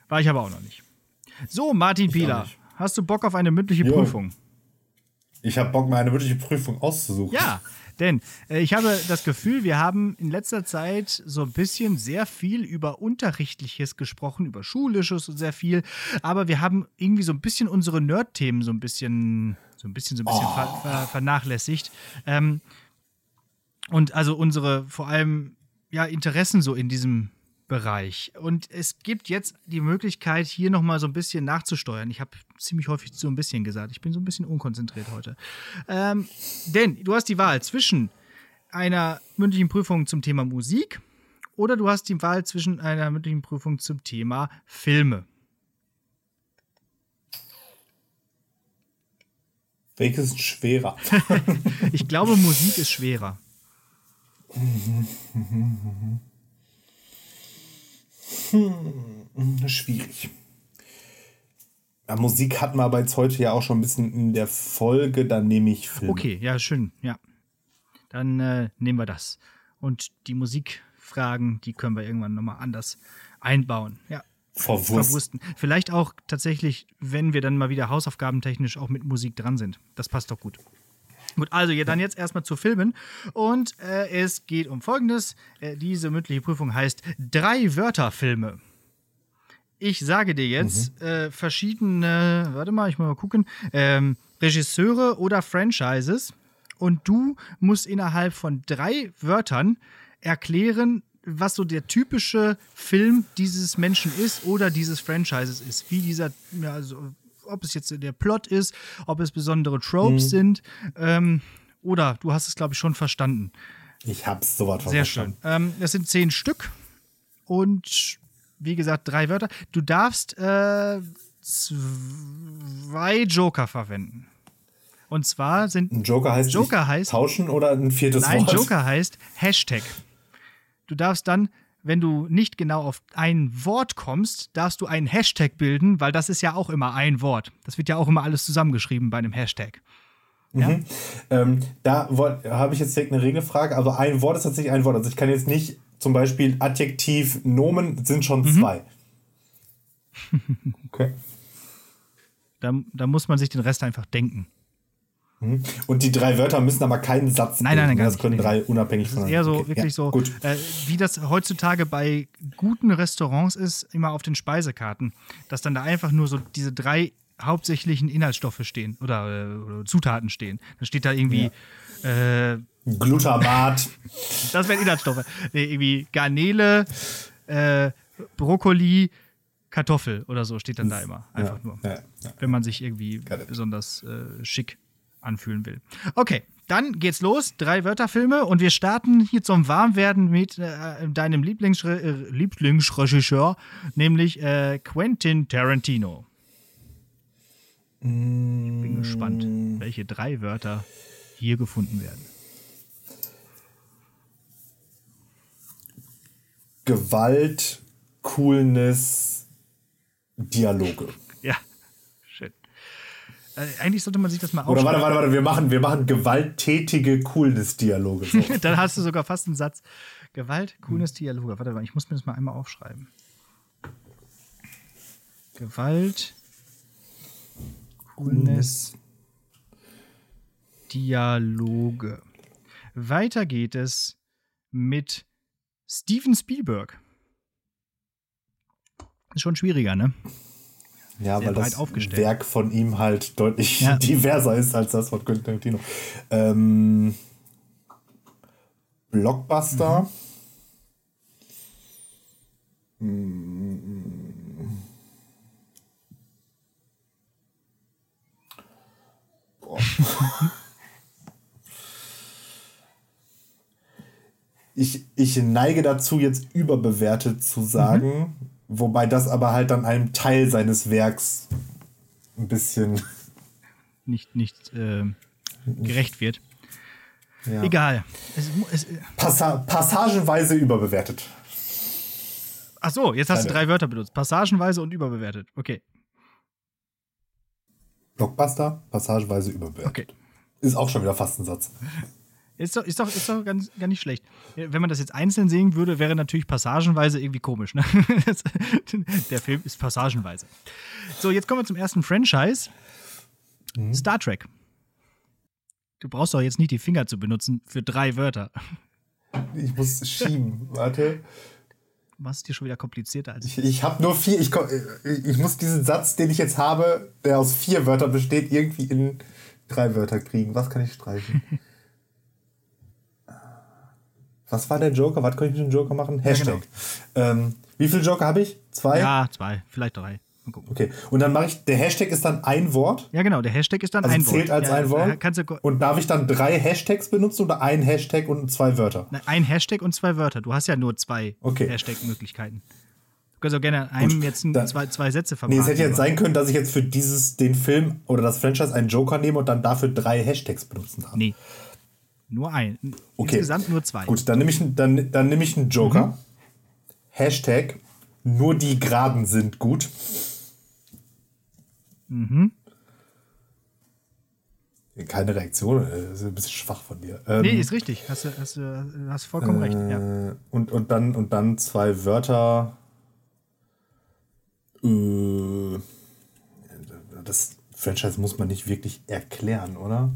[SPEAKER 2] War ich aber auch noch nicht. So, Martin Pieler, hast du Bock auf eine mündliche
[SPEAKER 1] Jo.
[SPEAKER 2] Prüfung?
[SPEAKER 1] Ich habe Bock, mir eine wirkliche Prüfung auszusuchen.
[SPEAKER 2] Ja, denn äh, ich habe das Gefühl, wir haben in letzter Zeit so ein bisschen sehr viel über Unterrichtliches gesprochen, über Schulisches und sehr viel, aber wir haben irgendwie so ein bisschen unsere Nerd-Themen so ein bisschen, so ein bisschen, so ein bisschen ver, ver, vernachlässigt. Ähm, und also unsere vor allem ja, Interessen so in diesem Bereich. Und es gibt jetzt die Möglichkeit, hier nochmal so ein bisschen nachzusteuern. Ich habe ziemlich häufig so ein bisschen gesagt. Ich bin so ein bisschen unkonzentriert heute. Ähm, denn du hast die Wahl zwischen einer mündlichen Prüfung zum Thema Musik oder du hast die Wahl zwischen einer mündlichen Prüfung zum Thema Filme.
[SPEAKER 1] Welches ist schwerer?
[SPEAKER 2] Ich glaube, Musik ist schwerer.
[SPEAKER 1] Schwierig. Ja, Musik hatten wir aber jetzt heute ja auch schon ein bisschen in der Folge, dann nehme ich Film.
[SPEAKER 2] Okay, ja, schön, ja. Dann äh, nehmen wir das. Und die Musikfragen, die können wir irgendwann nochmal anders einbauen. Ja,
[SPEAKER 1] Verwurst.
[SPEAKER 2] verwursten. Vielleicht auch tatsächlich, wenn wir dann mal wieder hausaufgabentechnisch auch mit Musik dran sind. Das passt doch gut. Gut, also ja, dann jetzt erstmal zu Filmen. Und äh, es geht um Folgendes. Äh, diese mündliche Prüfung heißt Drei Wörter-Filme. Ich sage dir jetzt äh, verschiedene, warte mal, ich muss mal gucken, ähm, Regisseure oder Franchises. Und du musst innerhalb von drei Wörtern erklären, was so der typische Film dieses Menschen ist oder dieses Franchises ist. Wie dieser, ja, also, ob es jetzt der Plot ist, ob es besondere Tropes sind. Ähm, oder du hast es, glaube ich, schon verstanden.
[SPEAKER 1] Ich hab's sowas von
[SPEAKER 2] Sehr
[SPEAKER 1] verstanden.
[SPEAKER 2] schön. Ähm, das sind zehn Stück und wie gesagt, drei Wörter. Du darfst äh, zwei Joker verwenden. Und zwar sind
[SPEAKER 1] Ein Joker heißt,
[SPEAKER 2] Joker heißt-
[SPEAKER 1] tauschen oder ein viertes
[SPEAKER 2] Nein,
[SPEAKER 1] Wort?
[SPEAKER 2] Joker heißt Hashtag. Du darfst dann, wenn du nicht genau auf ein Wort kommst, darfst du einen Hashtag bilden, weil das ist ja auch immer ein Wort. Das wird ja auch immer alles zusammengeschrieben bei einem Hashtag.
[SPEAKER 1] Ähm, da habe ich jetzt direkt eine Regelfrage. Also ein Wort ist tatsächlich ein Wort. Also ich kann jetzt nicht zum Beispiel Adjektiv, Nomen sind schon
[SPEAKER 2] Mhm.
[SPEAKER 1] zwei. Okay.
[SPEAKER 2] Da, da muss man sich den Rest einfach denken.
[SPEAKER 1] Und die drei Wörter müssen aber keinen Satz
[SPEAKER 2] Nein, nein, nein, gar
[SPEAKER 1] Das
[SPEAKER 2] nicht.
[SPEAKER 1] können
[SPEAKER 2] Nee,
[SPEAKER 1] drei unabhängig
[SPEAKER 2] Das ist
[SPEAKER 1] voneinander.
[SPEAKER 2] eher so,
[SPEAKER 1] Okay,
[SPEAKER 2] wirklich
[SPEAKER 1] ja,
[SPEAKER 2] so,
[SPEAKER 1] Gut.
[SPEAKER 2] äh, wie das heutzutage bei guten Restaurants ist, immer auf den Speisekarten, dass dann da einfach nur so diese drei hauptsächlichen Inhaltsstoffe stehen oder, äh, oder Zutaten stehen. Dann steht da irgendwie, äh,
[SPEAKER 1] Glutamat.
[SPEAKER 2] das wären Inhaltsstoffe, nee, irgendwie Garnele, äh, Brokkoli, Kartoffel oder so steht dann da immer. Einfach
[SPEAKER 1] ja,
[SPEAKER 2] nur.
[SPEAKER 1] Ja, ja.
[SPEAKER 2] Wenn man sich irgendwie besonders äh, schick anfühlen will. Okay, dann geht's los. Drei Wörterfilme und wir starten hier zum Warmwerden mit äh, deinem Lieblingsre äh, Lieblingsregisseur, nämlich äh, Quentin Tarantino. Ich bin gespannt, welche drei Wörter hier gefunden werden.
[SPEAKER 1] Gewalt, Coolness, Dialoge.
[SPEAKER 2] Äh, eigentlich sollte man sich das mal
[SPEAKER 1] Oder warte,
[SPEAKER 2] aufschreiben.
[SPEAKER 1] warte, warte, wir machen, wir machen gewalttätige Coolness-Dialoge. So.
[SPEAKER 2] Dann hast du sogar fast einen Satz. Gewalt, Coolness, Dialoge. Warte mal, ich muss mir das mal einmal aufschreiben. Gewalt, Coolness. Dialoge. Weiter geht es mit Steven Spielberg. Ist schon schwieriger, ne?
[SPEAKER 1] Ja, weil das
[SPEAKER 2] aufgestellt.
[SPEAKER 1] Werk von ihm halt deutlich
[SPEAKER 2] Ja.
[SPEAKER 1] diverser ist als das von Quentin Tarantino. Ähm, Blockbuster. Boah. Ich, ich neige dazu, jetzt überbewertet zu sagen, wobei das aber halt dann einem Teil seines Werks ein bisschen.
[SPEAKER 2] Nicht, nicht äh, gerecht wird.
[SPEAKER 1] Ja.
[SPEAKER 2] Egal. Es, es,
[SPEAKER 1] Passa passagenweise überbewertet.
[SPEAKER 2] ach so, jetzt hast du
[SPEAKER 1] Keine.
[SPEAKER 2] drei Wörter benutzt. Passagenweise und überbewertet. Okay.
[SPEAKER 1] Blockbuster, passagenweise überbewertet.
[SPEAKER 2] Okay.
[SPEAKER 1] Ist auch schon wieder fast ein Satz.
[SPEAKER 2] Ist doch, ist doch, ist doch ganz, gar nicht schlecht. Wenn man das jetzt einzeln sehen würde, wäre natürlich passagenweise irgendwie komisch. Ne? Der Film ist passagenweise. So, jetzt kommen wir zum ersten Franchise.
[SPEAKER 1] Mhm.
[SPEAKER 2] Star Trek. Du brauchst doch jetzt nicht die Finger zu benutzen für drei Wörter.
[SPEAKER 1] Ich muss schieben. Warte.
[SPEAKER 2] Du machst es dir schon wieder komplizierter als ich.
[SPEAKER 1] Ich, ich habe nur vier. Ich, ich muss diesen Satz, den ich jetzt habe, der aus vier Wörtern besteht, irgendwie in drei Wörter kriegen. Was kann ich streichen? Was war der Joker? Was kann ich mit dem Joker machen? Hashtag. ähm, wie viele Joker habe ich? Zwei?
[SPEAKER 2] Ja, zwei, vielleicht drei. Mal gucken.
[SPEAKER 1] Okay. Und dann mache ich, der Hashtag ist dann ein Wort.
[SPEAKER 2] Ja, genau, der Hashtag ist dann
[SPEAKER 1] Also
[SPEAKER 2] ein Wort.
[SPEAKER 1] zählt als
[SPEAKER 2] ja,
[SPEAKER 1] ein Wort.
[SPEAKER 2] Kannst du,
[SPEAKER 1] Und darf ich dann drei Hashtags benutzen oder ein Hashtag und zwei Wörter?
[SPEAKER 2] Ein Hashtag und zwei Wörter. Du hast ja nur zwei
[SPEAKER 1] Okay.
[SPEAKER 2] Hashtag-Möglichkeiten. Du kannst auch gerne einem
[SPEAKER 1] Gut,
[SPEAKER 2] jetzt ein,
[SPEAKER 1] dann-
[SPEAKER 2] zwei, zwei Sätze
[SPEAKER 1] Nee,
[SPEAKER 2] verbraten.
[SPEAKER 1] es hätte jetzt sein können, dass ich jetzt für dieses, den Film oder das Franchise einen Joker nehme und dann dafür drei Hashtags benutzen darf.
[SPEAKER 2] Nee. Nur ein.
[SPEAKER 1] Okay.
[SPEAKER 2] Insgesamt nur zwei.
[SPEAKER 1] Gut, dann nehme ich, dann, dann nehme ich einen Joker. Hashtag, nur die Geraden sind gut. Mhm. Keine Reaktion, äh, das ist ein bisschen schwach von dir. Ähm,
[SPEAKER 2] Nee, ist richtig. Hast du hast, hast vollkommen recht. Ja.
[SPEAKER 1] Äh, und, und, dann, und dann zwei Wörter. Äh, das Franchise muss man nicht wirklich erklären, oder?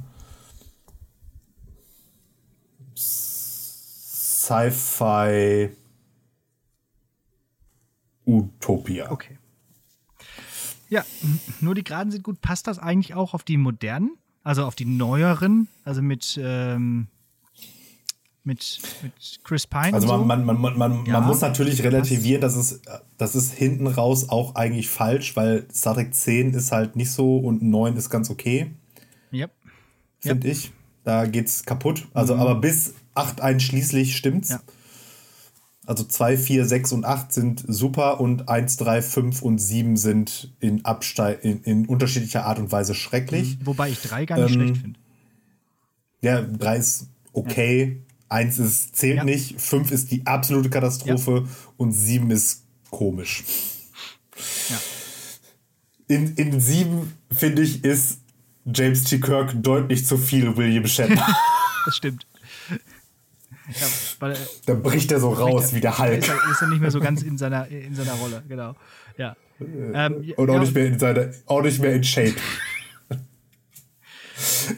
[SPEAKER 1] Sci-Fi Utopia.
[SPEAKER 2] Okay. Ja, nur die Geraden sind gut. Passt das eigentlich auch auf die modernen? Also auf die neueren? Also mit, ähm, mit, mit Chris Pine
[SPEAKER 1] Also
[SPEAKER 2] und so?
[SPEAKER 1] man, man, man, man,
[SPEAKER 2] Ja.
[SPEAKER 1] man muss natürlich relativieren, dass es, das ist hinten raus auch eigentlich falsch, weil Star Trek 10 ist halt nicht so und 9 ist ganz okay.
[SPEAKER 2] ja.
[SPEAKER 1] finde ich. Da geht's kaputt. Also, aber bis 8 einschließlich stimmt's.
[SPEAKER 2] Ja.
[SPEAKER 1] Also 2, 4, 6 und 8 sind super und 1, 3, 5 und 7 sind in, Abstei in, in unterschiedlicher Art und Weise schrecklich.
[SPEAKER 2] Wobei ich drei gar nicht
[SPEAKER 1] Ähm,
[SPEAKER 2] schlecht finde.
[SPEAKER 1] Ja, 3 ist okay, 1 ist, zählt
[SPEAKER 2] Ja.
[SPEAKER 1] nicht, 5 ist die absolute Katastrophe und 7 ist komisch.
[SPEAKER 2] Ja.
[SPEAKER 1] In, in 7, finde ich, ist James T. Kirk deutlich zu viel William Shatner.
[SPEAKER 2] Das stimmt. Ja, weil, äh,
[SPEAKER 1] da bricht er so raus wie der
[SPEAKER 2] ist
[SPEAKER 1] Hulk.
[SPEAKER 2] er, ist er nicht mehr so ganz in seiner, in seiner Rolle, genau. Ja. Ähm,
[SPEAKER 1] Und auch
[SPEAKER 2] ja,
[SPEAKER 1] nicht mehr in seiner, auch nicht mehr in Shape.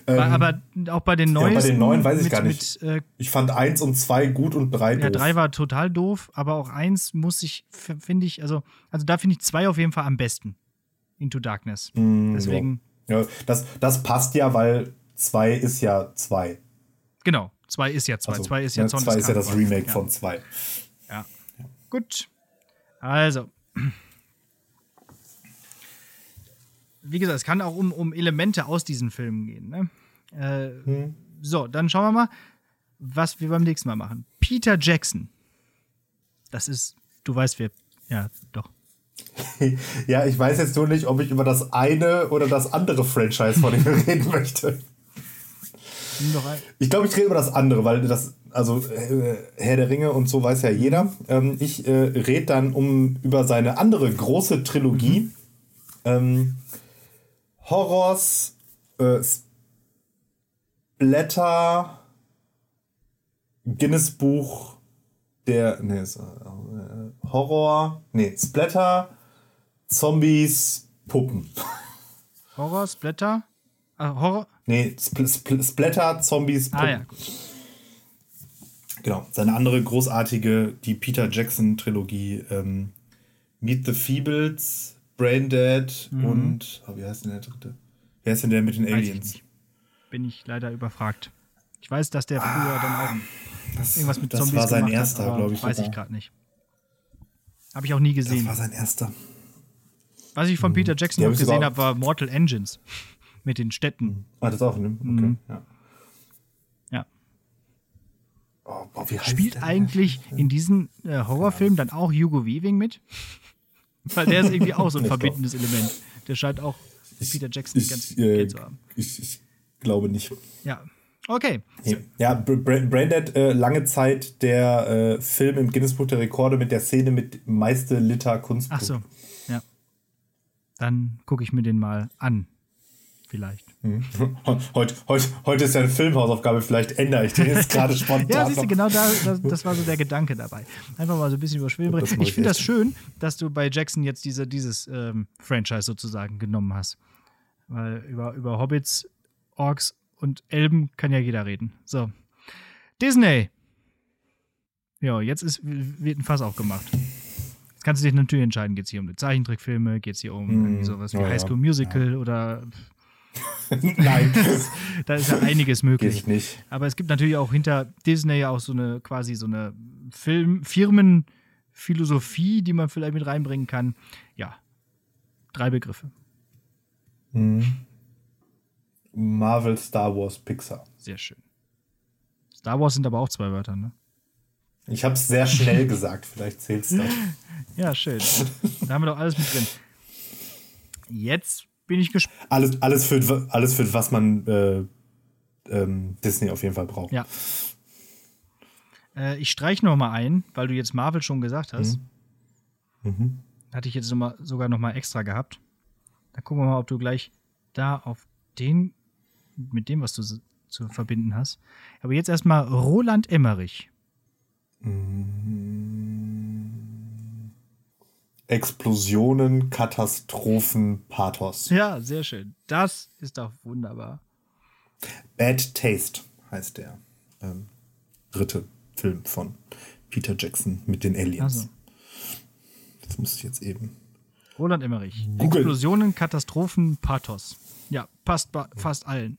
[SPEAKER 2] aber, aber auch bei den
[SPEAKER 1] bei
[SPEAKER 2] neuen.
[SPEAKER 1] den neuen weiß ich
[SPEAKER 2] mit,
[SPEAKER 1] gar nicht.
[SPEAKER 2] Mit, äh,
[SPEAKER 1] Ich fand 1 und 2 gut und 3
[SPEAKER 2] ja,
[SPEAKER 1] doof.
[SPEAKER 2] drei war total doof, aber auch eins muss ich, finde ich, also, also da finde ich zwei auf jeden Fall am besten. Into Darkness. Deswegen,
[SPEAKER 1] Ja, das, das passt ja, weil 2 ist ja 2.
[SPEAKER 2] genau, zwei ist ja zwei.
[SPEAKER 1] Also,
[SPEAKER 2] zwei ist ja
[SPEAKER 1] ne,
[SPEAKER 2] Zorn
[SPEAKER 1] zwei
[SPEAKER 2] des
[SPEAKER 1] ist ja das. Remake
[SPEAKER 2] ja.
[SPEAKER 1] von 2.
[SPEAKER 2] Ja. Gut. Also. Wie gesagt, es kann auch um, um Elemente aus diesen Filmen gehen. Ne? Äh, So, dann schauen wir mal, was wir beim nächsten Mal machen. Peter Jackson. Das ist, du weißt, wer. Ja, doch.
[SPEAKER 1] Ja, ich weiß jetzt nur nicht, ob ich über das eine oder das andere Franchise von ihm reden möchte. Ich glaube, ich rede über das andere, weil das, also äh, Herr der Ringe und so weiß ja jeder. Ähm, ich äh, rede dann um über seine andere große Trilogie. Ähm, Horrors, äh, Splatter, Guinness Buch der, nee, ist, äh, Horror, nee, Splatter, Zombies, Puppen.
[SPEAKER 2] Horror, Splatter? Ah, Horror?
[SPEAKER 1] Nee, Spl Spl Splatter, Zombies.
[SPEAKER 2] Ah ja, gut.
[SPEAKER 1] Genau. Seine andere großartige, die Peter Jackson-Trilogie, ähm, Meet the Feebles, Braindead
[SPEAKER 2] Mhm.
[SPEAKER 1] und. Oh, wie heißt denn der dritte? Wer ist denn der mit den
[SPEAKER 2] Weiß ich
[SPEAKER 1] Aliens?
[SPEAKER 2] nicht. Bin ich leider überfragt. Ich weiß, dass der früher dann auch
[SPEAKER 1] Das,
[SPEAKER 2] irgendwas mit
[SPEAKER 1] das
[SPEAKER 2] Zombies
[SPEAKER 1] war sein erster, glaube ich.
[SPEAKER 2] Weiß ich
[SPEAKER 1] sogar.
[SPEAKER 2] gerade nicht. Habe ich auch nie
[SPEAKER 1] Das
[SPEAKER 2] gesehen.
[SPEAKER 1] war sein erster.
[SPEAKER 2] Was ich von Peter Jackson noch
[SPEAKER 1] ich
[SPEAKER 2] gesehen habe, war Mortal Engines. Mit den Städten.
[SPEAKER 1] Ah, das auch, ne? Okay.
[SPEAKER 2] Mhm.
[SPEAKER 1] Ja.
[SPEAKER 2] Ja.
[SPEAKER 1] Oh, boah,
[SPEAKER 2] Spielt eigentlich in diesen äh, Horrorfilmen dann auch Hugo Weaving mit? Weil der ist irgendwie auch so ein
[SPEAKER 1] Ich
[SPEAKER 2] verbindendes Element. Der scheint auch Peter Jackson
[SPEAKER 1] Ich,
[SPEAKER 2] ganz
[SPEAKER 1] äh,
[SPEAKER 2] gern zu haben.
[SPEAKER 1] ich, ich glaube nicht.
[SPEAKER 2] Ja. Okay.
[SPEAKER 1] Ja, Br- Br- Braindead, äh, lange Zeit der äh, Film im Guinness-Buch der Rekorde mit der Szene mit meiste Liter Kunstbuch.
[SPEAKER 2] Ach so. Ja. Dann gucke ich mir den mal an. Vielleicht.
[SPEAKER 1] Heute, heute, heute ist ja eine Filmhausaufgabe, vielleicht ändere ich den jetzt gerade spontan.
[SPEAKER 2] Ja, siehst du, genau da, das, das war so der Gedanke dabei. Einfach mal so ein bisschen bringen.
[SPEAKER 1] mach
[SPEAKER 2] Ich finde das schön, dass du bei Jackson jetzt diese, dieses ähm, Franchise sozusagen genommen hast. Weil über, über Hobbits, Orks und Elben kann ja jeder reden. So. Disney. Ja, jetzt ist, wird ein Fass auch gemacht. Jetzt kannst du dich natürlich entscheiden, geht es hier um die Zeichentrickfilme, geht es hier um irgendwie sowas wie
[SPEAKER 1] ja, ja.
[SPEAKER 2] High School Musical oder
[SPEAKER 1] Nein,
[SPEAKER 2] da ist ja einiges möglich.
[SPEAKER 1] geht nicht.
[SPEAKER 2] Aber es gibt natürlich auch hinter Disney ja auch so eine quasi so eine Film Firmenphilosophie, die man vielleicht mit reinbringen kann. Ja, drei Begriffe.
[SPEAKER 1] Marvel, Star Wars, Pixar.
[SPEAKER 2] Sehr schön. Star Wars sind aber auch zwei Wörter, ne?
[SPEAKER 1] Ich habe es sehr schnell gesagt, vielleicht zählt es das.
[SPEAKER 2] Ja, schön. Da haben wir doch alles mit drin. Jetzt bin ich gespannt.
[SPEAKER 1] Alles, alles, für, alles für was man äh, ähm, Disney auf jeden Fall braucht.
[SPEAKER 2] Ja. Äh, ich streiche noch mal ein, weil du jetzt Marvel schon gesagt hast. Hatte ich jetzt noch mal, sogar noch mal extra gehabt. Dann gucken wir mal, ob du gleich da auf den, mit dem, was du zu verbinden hast. Aber jetzt erstmal Roland Emmerich.
[SPEAKER 1] Explosionen, Katastrophen, Pathos.
[SPEAKER 2] Ja, sehr schön. Das ist doch wunderbar.
[SPEAKER 1] Bad Taste heißt der ähm, dritte Film von Peter Jackson mit den Aliens.
[SPEAKER 2] Also,
[SPEAKER 1] Das muss ich jetzt eben.
[SPEAKER 2] Roland Emmerich.
[SPEAKER 1] Google.
[SPEAKER 2] Explosionen, Katastrophen, Pathos. Ja, passt bei fast allen.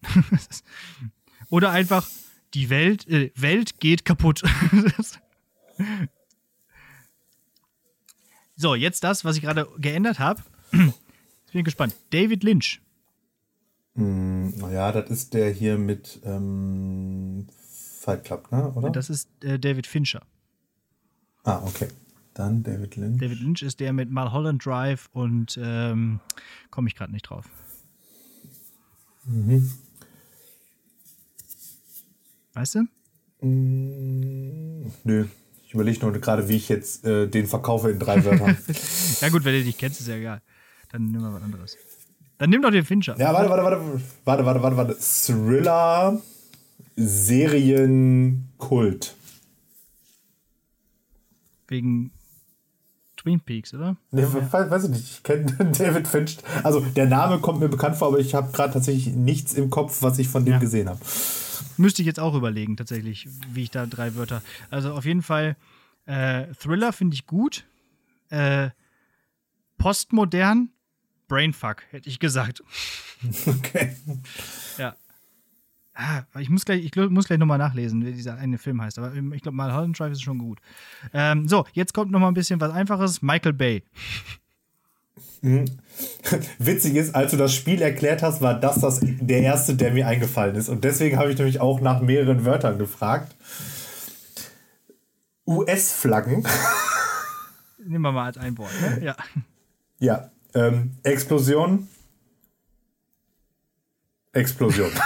[SPEAKER 2] Oder einfach, die Welt, äh, Welt geht kaputt. so, jetzt das, was ich gerade geändert habe. Jetzt bin ich gespannt. David Lynch.
[SPEAKER 1] Naja, das ist der hier mit ähm, Fight Club, ne? Oder?
[SPEAKER 2] Das ist äh, David Fincher.
[SPEAKER 1] ah, okay. Dann David Lynch.
[SPEAKER 2] David Lynch ist der mit Mulholland Drive und ähm, komme ich gerade nicht drauf. Weißt du?
[SPEAKER 1] Nö. Ich überlege nur gerade, wie ich jetzt äh, den verkaufe in drei Wörtern.
[SPEAKER 2] Ja gut, wenn du dich kennst, ist ja egal. Dann nimm mal was anderes. Dann nimm doch den Fincher.
[SPEAKER 1] ja, warte, warte, warte. Warte, warte, warte, warte. Thriller, Serienkult.
[SPEAKER 2] Wegen Twin Peaks, oder?
[SPEAKER 1] Nee, we- weiß ich nicht. Ich kenne David Finch. Also der Name kommt mir bekannt vor, aber ich habe gerade tatsächlich nichts im Kopf, was ich von dem
[SPEAKER 2] Ja.
[SPEAKER 1] gesehen habe.
[SPEAKER 2] Müsste ich jetzt auch überlegen, tatsächlich, wie ich da drei Wörter. Also auf jeden Fall äh, Thriller finde ich gut. Äh, postmodern, Brainfuck, hätte ich gesagt.
[SPEAKER 1] Okay.
[SPEAKER 2] Ja. Ah, ich muss gleich, ich muss gleich nochmal nachlesen, wie dieser eine Film heißt. Aber ähm, ich glaube, mal Holland Drive ist schon gut. Ähm, so, jetzt kommt nochmal ein bisschen was Einfaches. Michael Bay.
[SPEAKER 1] Witzig ist, als du das Spiel erklärt hast, war das, das der erste, der mir eingefallen ist. Und deswegen habe ich nämlich auch nach mehreren Wörtern gefragt. US-Flaggen.
[SPEAKER 2] Nehmen wir mal als ein Wort. Ne? Ja.
[SPEAKER 1] Ja. Ähm, Explosion. Explosion.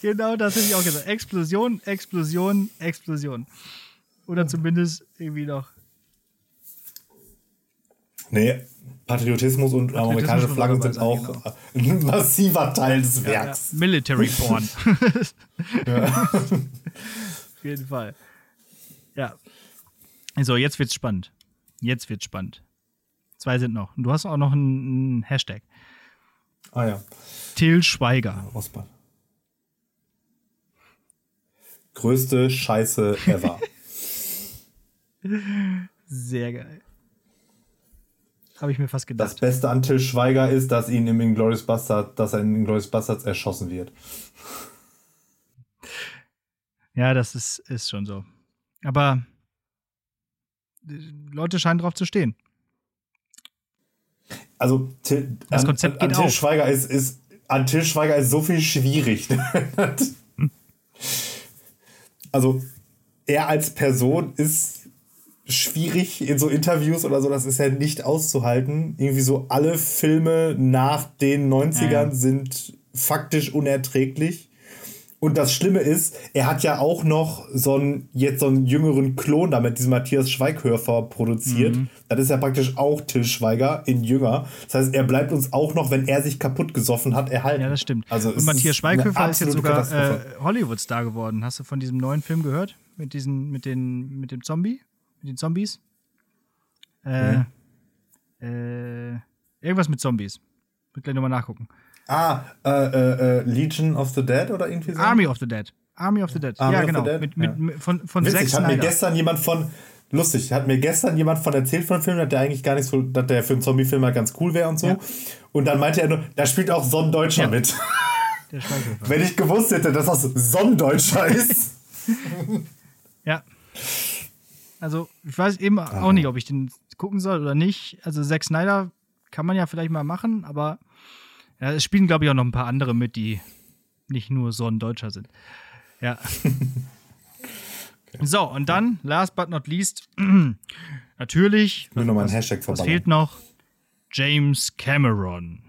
[SPEAKER 2] Genau das hätte ich auch gesagt. Explosion, Explosion, Explosion. Oder zumindest irgendwie noch.
[SPEAKER 1] Nee, Patriotismus und amerikanische
[SPEAKER 2] muss
[SPEAKER 1] Flaggen
[SPEAKER 2] dabei
[SPEAKER 1] sind auch ein massiver Teil des
[SPEAKER 2] Ja, ja.
[SPEAKER 1] Werks.
[SPEAKER 2] Military Porn. Auf jeden Fall. Ja. So, jetzt wird's spannend. Jetzt wird's spannend. Zwei sind noch. Und du hast auch noch einen, Hashtag.
[SPEAKER 1] Ah ja.
[SPEAKER 2] Till Schweiger.
[SPEAKER 1] Osbald. Größte Scheiße ever.
[SPEAKER 2] Sehr geil. Habe ich mir fast gedacht.
[SPEAKER 1] Das Beste an Till Schweiger ist, dass ihn im Inglourious Bastard, dass er in Inglourious Bastards erschossen wird.
[SPEAKER 2] Ja, das ist, ist schon so. Aber äh, Leute scheinen drauf zu stehen.
[SPEAKER 1] Also Till,
[SPEAKER 2] Das
[SPEAKER 1] an,
[SPEAKER 2] Konzept
[SPEAKER 1] an
[SPEAKER 2] geht
[SPEAKER 1] Till
[SPEAKER 2] auf.
[SPEAKER 1] Schweiger ist, ist an Till Schweiger ist so viel schwierig. also er als Person ist schwierig in so Interviews oder so, das ist ja nicht auszuhalten. Irgendwie so alle Filme nach den 90ern
[SPEAKER 2] Ja, ja.
[SPEAKER 1] sind faktisch unerträglich. Und das Schlimme ist, er hat ja auch noch so einen, jetzt so einen jüngeren Klon damit, diesen Matthias Schweighöfer produziert.
[SPEAKER 2] Mhm.
[SPEAKER 1] Das ist ja praktisch auch Till Schweiger in jünger. Das heißt, er bleibt uns auch noch, wenn er sich kaputt gesoffen hat, erhalten.
[SPEAKER 2] Ja, das stimmt.
[SPEAKER 1] Also
[SPEAKER 2] Und Matthias Schweighöfer ist jetzt sogar äh, Hollywood-Star geworden. Hast du von diesem neuen Film gehört? Mit diesen, mit den, mit dem Zombie? Mit den Zombies? Äh, äh, irgendwas mit Zombies. Muss gleich nochmal nachgucken.
[SPEAKER 1] Ah, äh, äh, äh, Legion of the Dead oder irgendwie so?
[SPEAKER 2] Army of the Dead. Army of the Dead.
[SPEAKER 1] Army
[SPEAKER 2] ja, genau.
[SPEAKER 1] Dead,
[SPEAKER 2] Mit, mit, mit, von von
[SPEAKER 1] Witzig,
[SPEAKER 2] Zack
[SPEAKER 1] hat mir gestern jemand von, lustig, hat mir gestern jemand von erzählt von dem Film, dass der eigentlich gar nicht so, dass der für einen Zombie-Film halt ganz cool wäre und so.
[SPEAKER 2] Ja.
[SPEAKER 1] Und dann meinte er nur, da spielt auch Sonnendeutscher
[SPEAKER 2] Ja.
[SPEAKER 1] mit.
[SPEAKER 2] Der.
[SPEAKER 1] Wenn ich gewusst hätte, dass das Sonnendeutscher ist.
[SPEAKER 2] Ja. Also, ich weiß eben auch nicht, ob ich den gucken soll oder nicht. Also, Zack Snyder kann man ja vielleicht mal machen, aber ja, es spielen, glaube ich, auch noch ein paar andere mit, die nicht nur Sonnendeutscher sind. Ja. So, und dann, last but not least, natürlich,
[SPEAKER 1] Ich will noch mal einen
[SPEAKER 2] was,
[SPEAKER 1] Hashtag
[SPEAKER 2] was fehlt noch? James Cameron.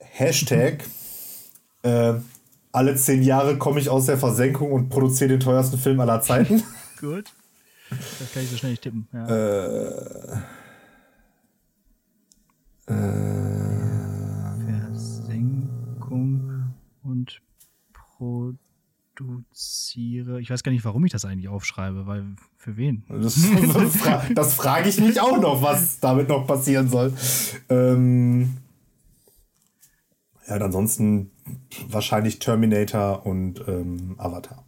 [SPEAKER 1] Hashtag, äh, alle zehn Jahre komme ich aus der Versenkung und produziere den teuersten Film aller Zeiten.
[SPEAKER 2] Gut. Das kann ich so schnell nicht tippen. Ja. Versenkung und produziere. Ich weiß gar nicht, warum ich das eigentlich aufschreibe, weil für wen?
[SPEAKER 1] Das, das, fra das frage ich mich auch noch, was damit noch passieren soll. Ähm, ja, und ansonsten wahrscheinlich Terminator und ähm, Avatar.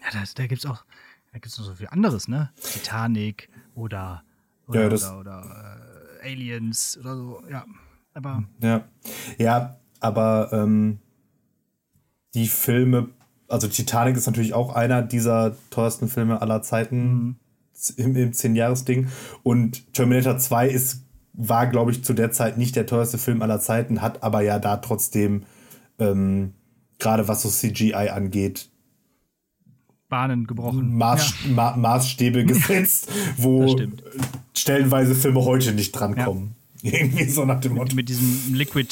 [SPEAKER 2] Ja, das, da gibt es auch da gibt's noch so viel anderes, ne? Titanic oder, oder,
[SPEAKER 1] Ja,
[SPEAKER 2] oder, oder äh, Aliens oder so, ja. Aber
[SPEAKER 1] Ja, ja aber ähm, die Filme, also Titanic ist natürlich auch einer dieser teuersten Filme aller Zeiten im, im 10-Jahres-Ding. Und Terminator 2 ist, war, glaube ich, zu der Zeit nicht der teuerste Film aller Zeiten, hat aber ja da trotzdem, ähm, gerade was so CGI angeht,
[SPEAKER 2] Bahnen gebrochen.
[SPEAKER 1] Maß, Ma Maßstäbe gesetzt, wo stellenweise Filme heute nicht drankommen. Irgendwie so nach dem Motto.
[SPEAKER 2] mit diesem Liquid,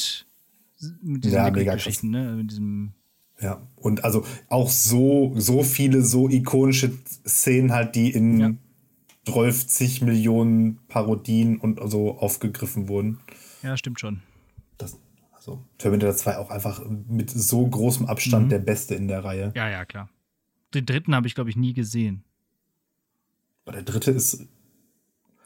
[SPEAKER 2] mit diesen
[SPEAKER 1] Ja, mega
[SPEAKER 2] Liquid-Geschichten, ne? Mit diesem
[SPEAKER 1] Ja, und also auch so, so viele so ikonische Szenen halt, die in
[SPEAKER 2] Ja.
[SPEAKER 1] 12 Millionen Parodien und so aufgegriffen wurden.
[SPEAKER 2] Ja, stimmt schon.
[SPEAKER 1] Das, also Terminator 2 auch einfach mit so großem Abstand der beste in der Reihe.
[SPEAKER 2] Ja, ja, klar. Den dritten habe ich, glaube ich, nie gesehen.
[SPEAKER 1] Aber der dritte ist.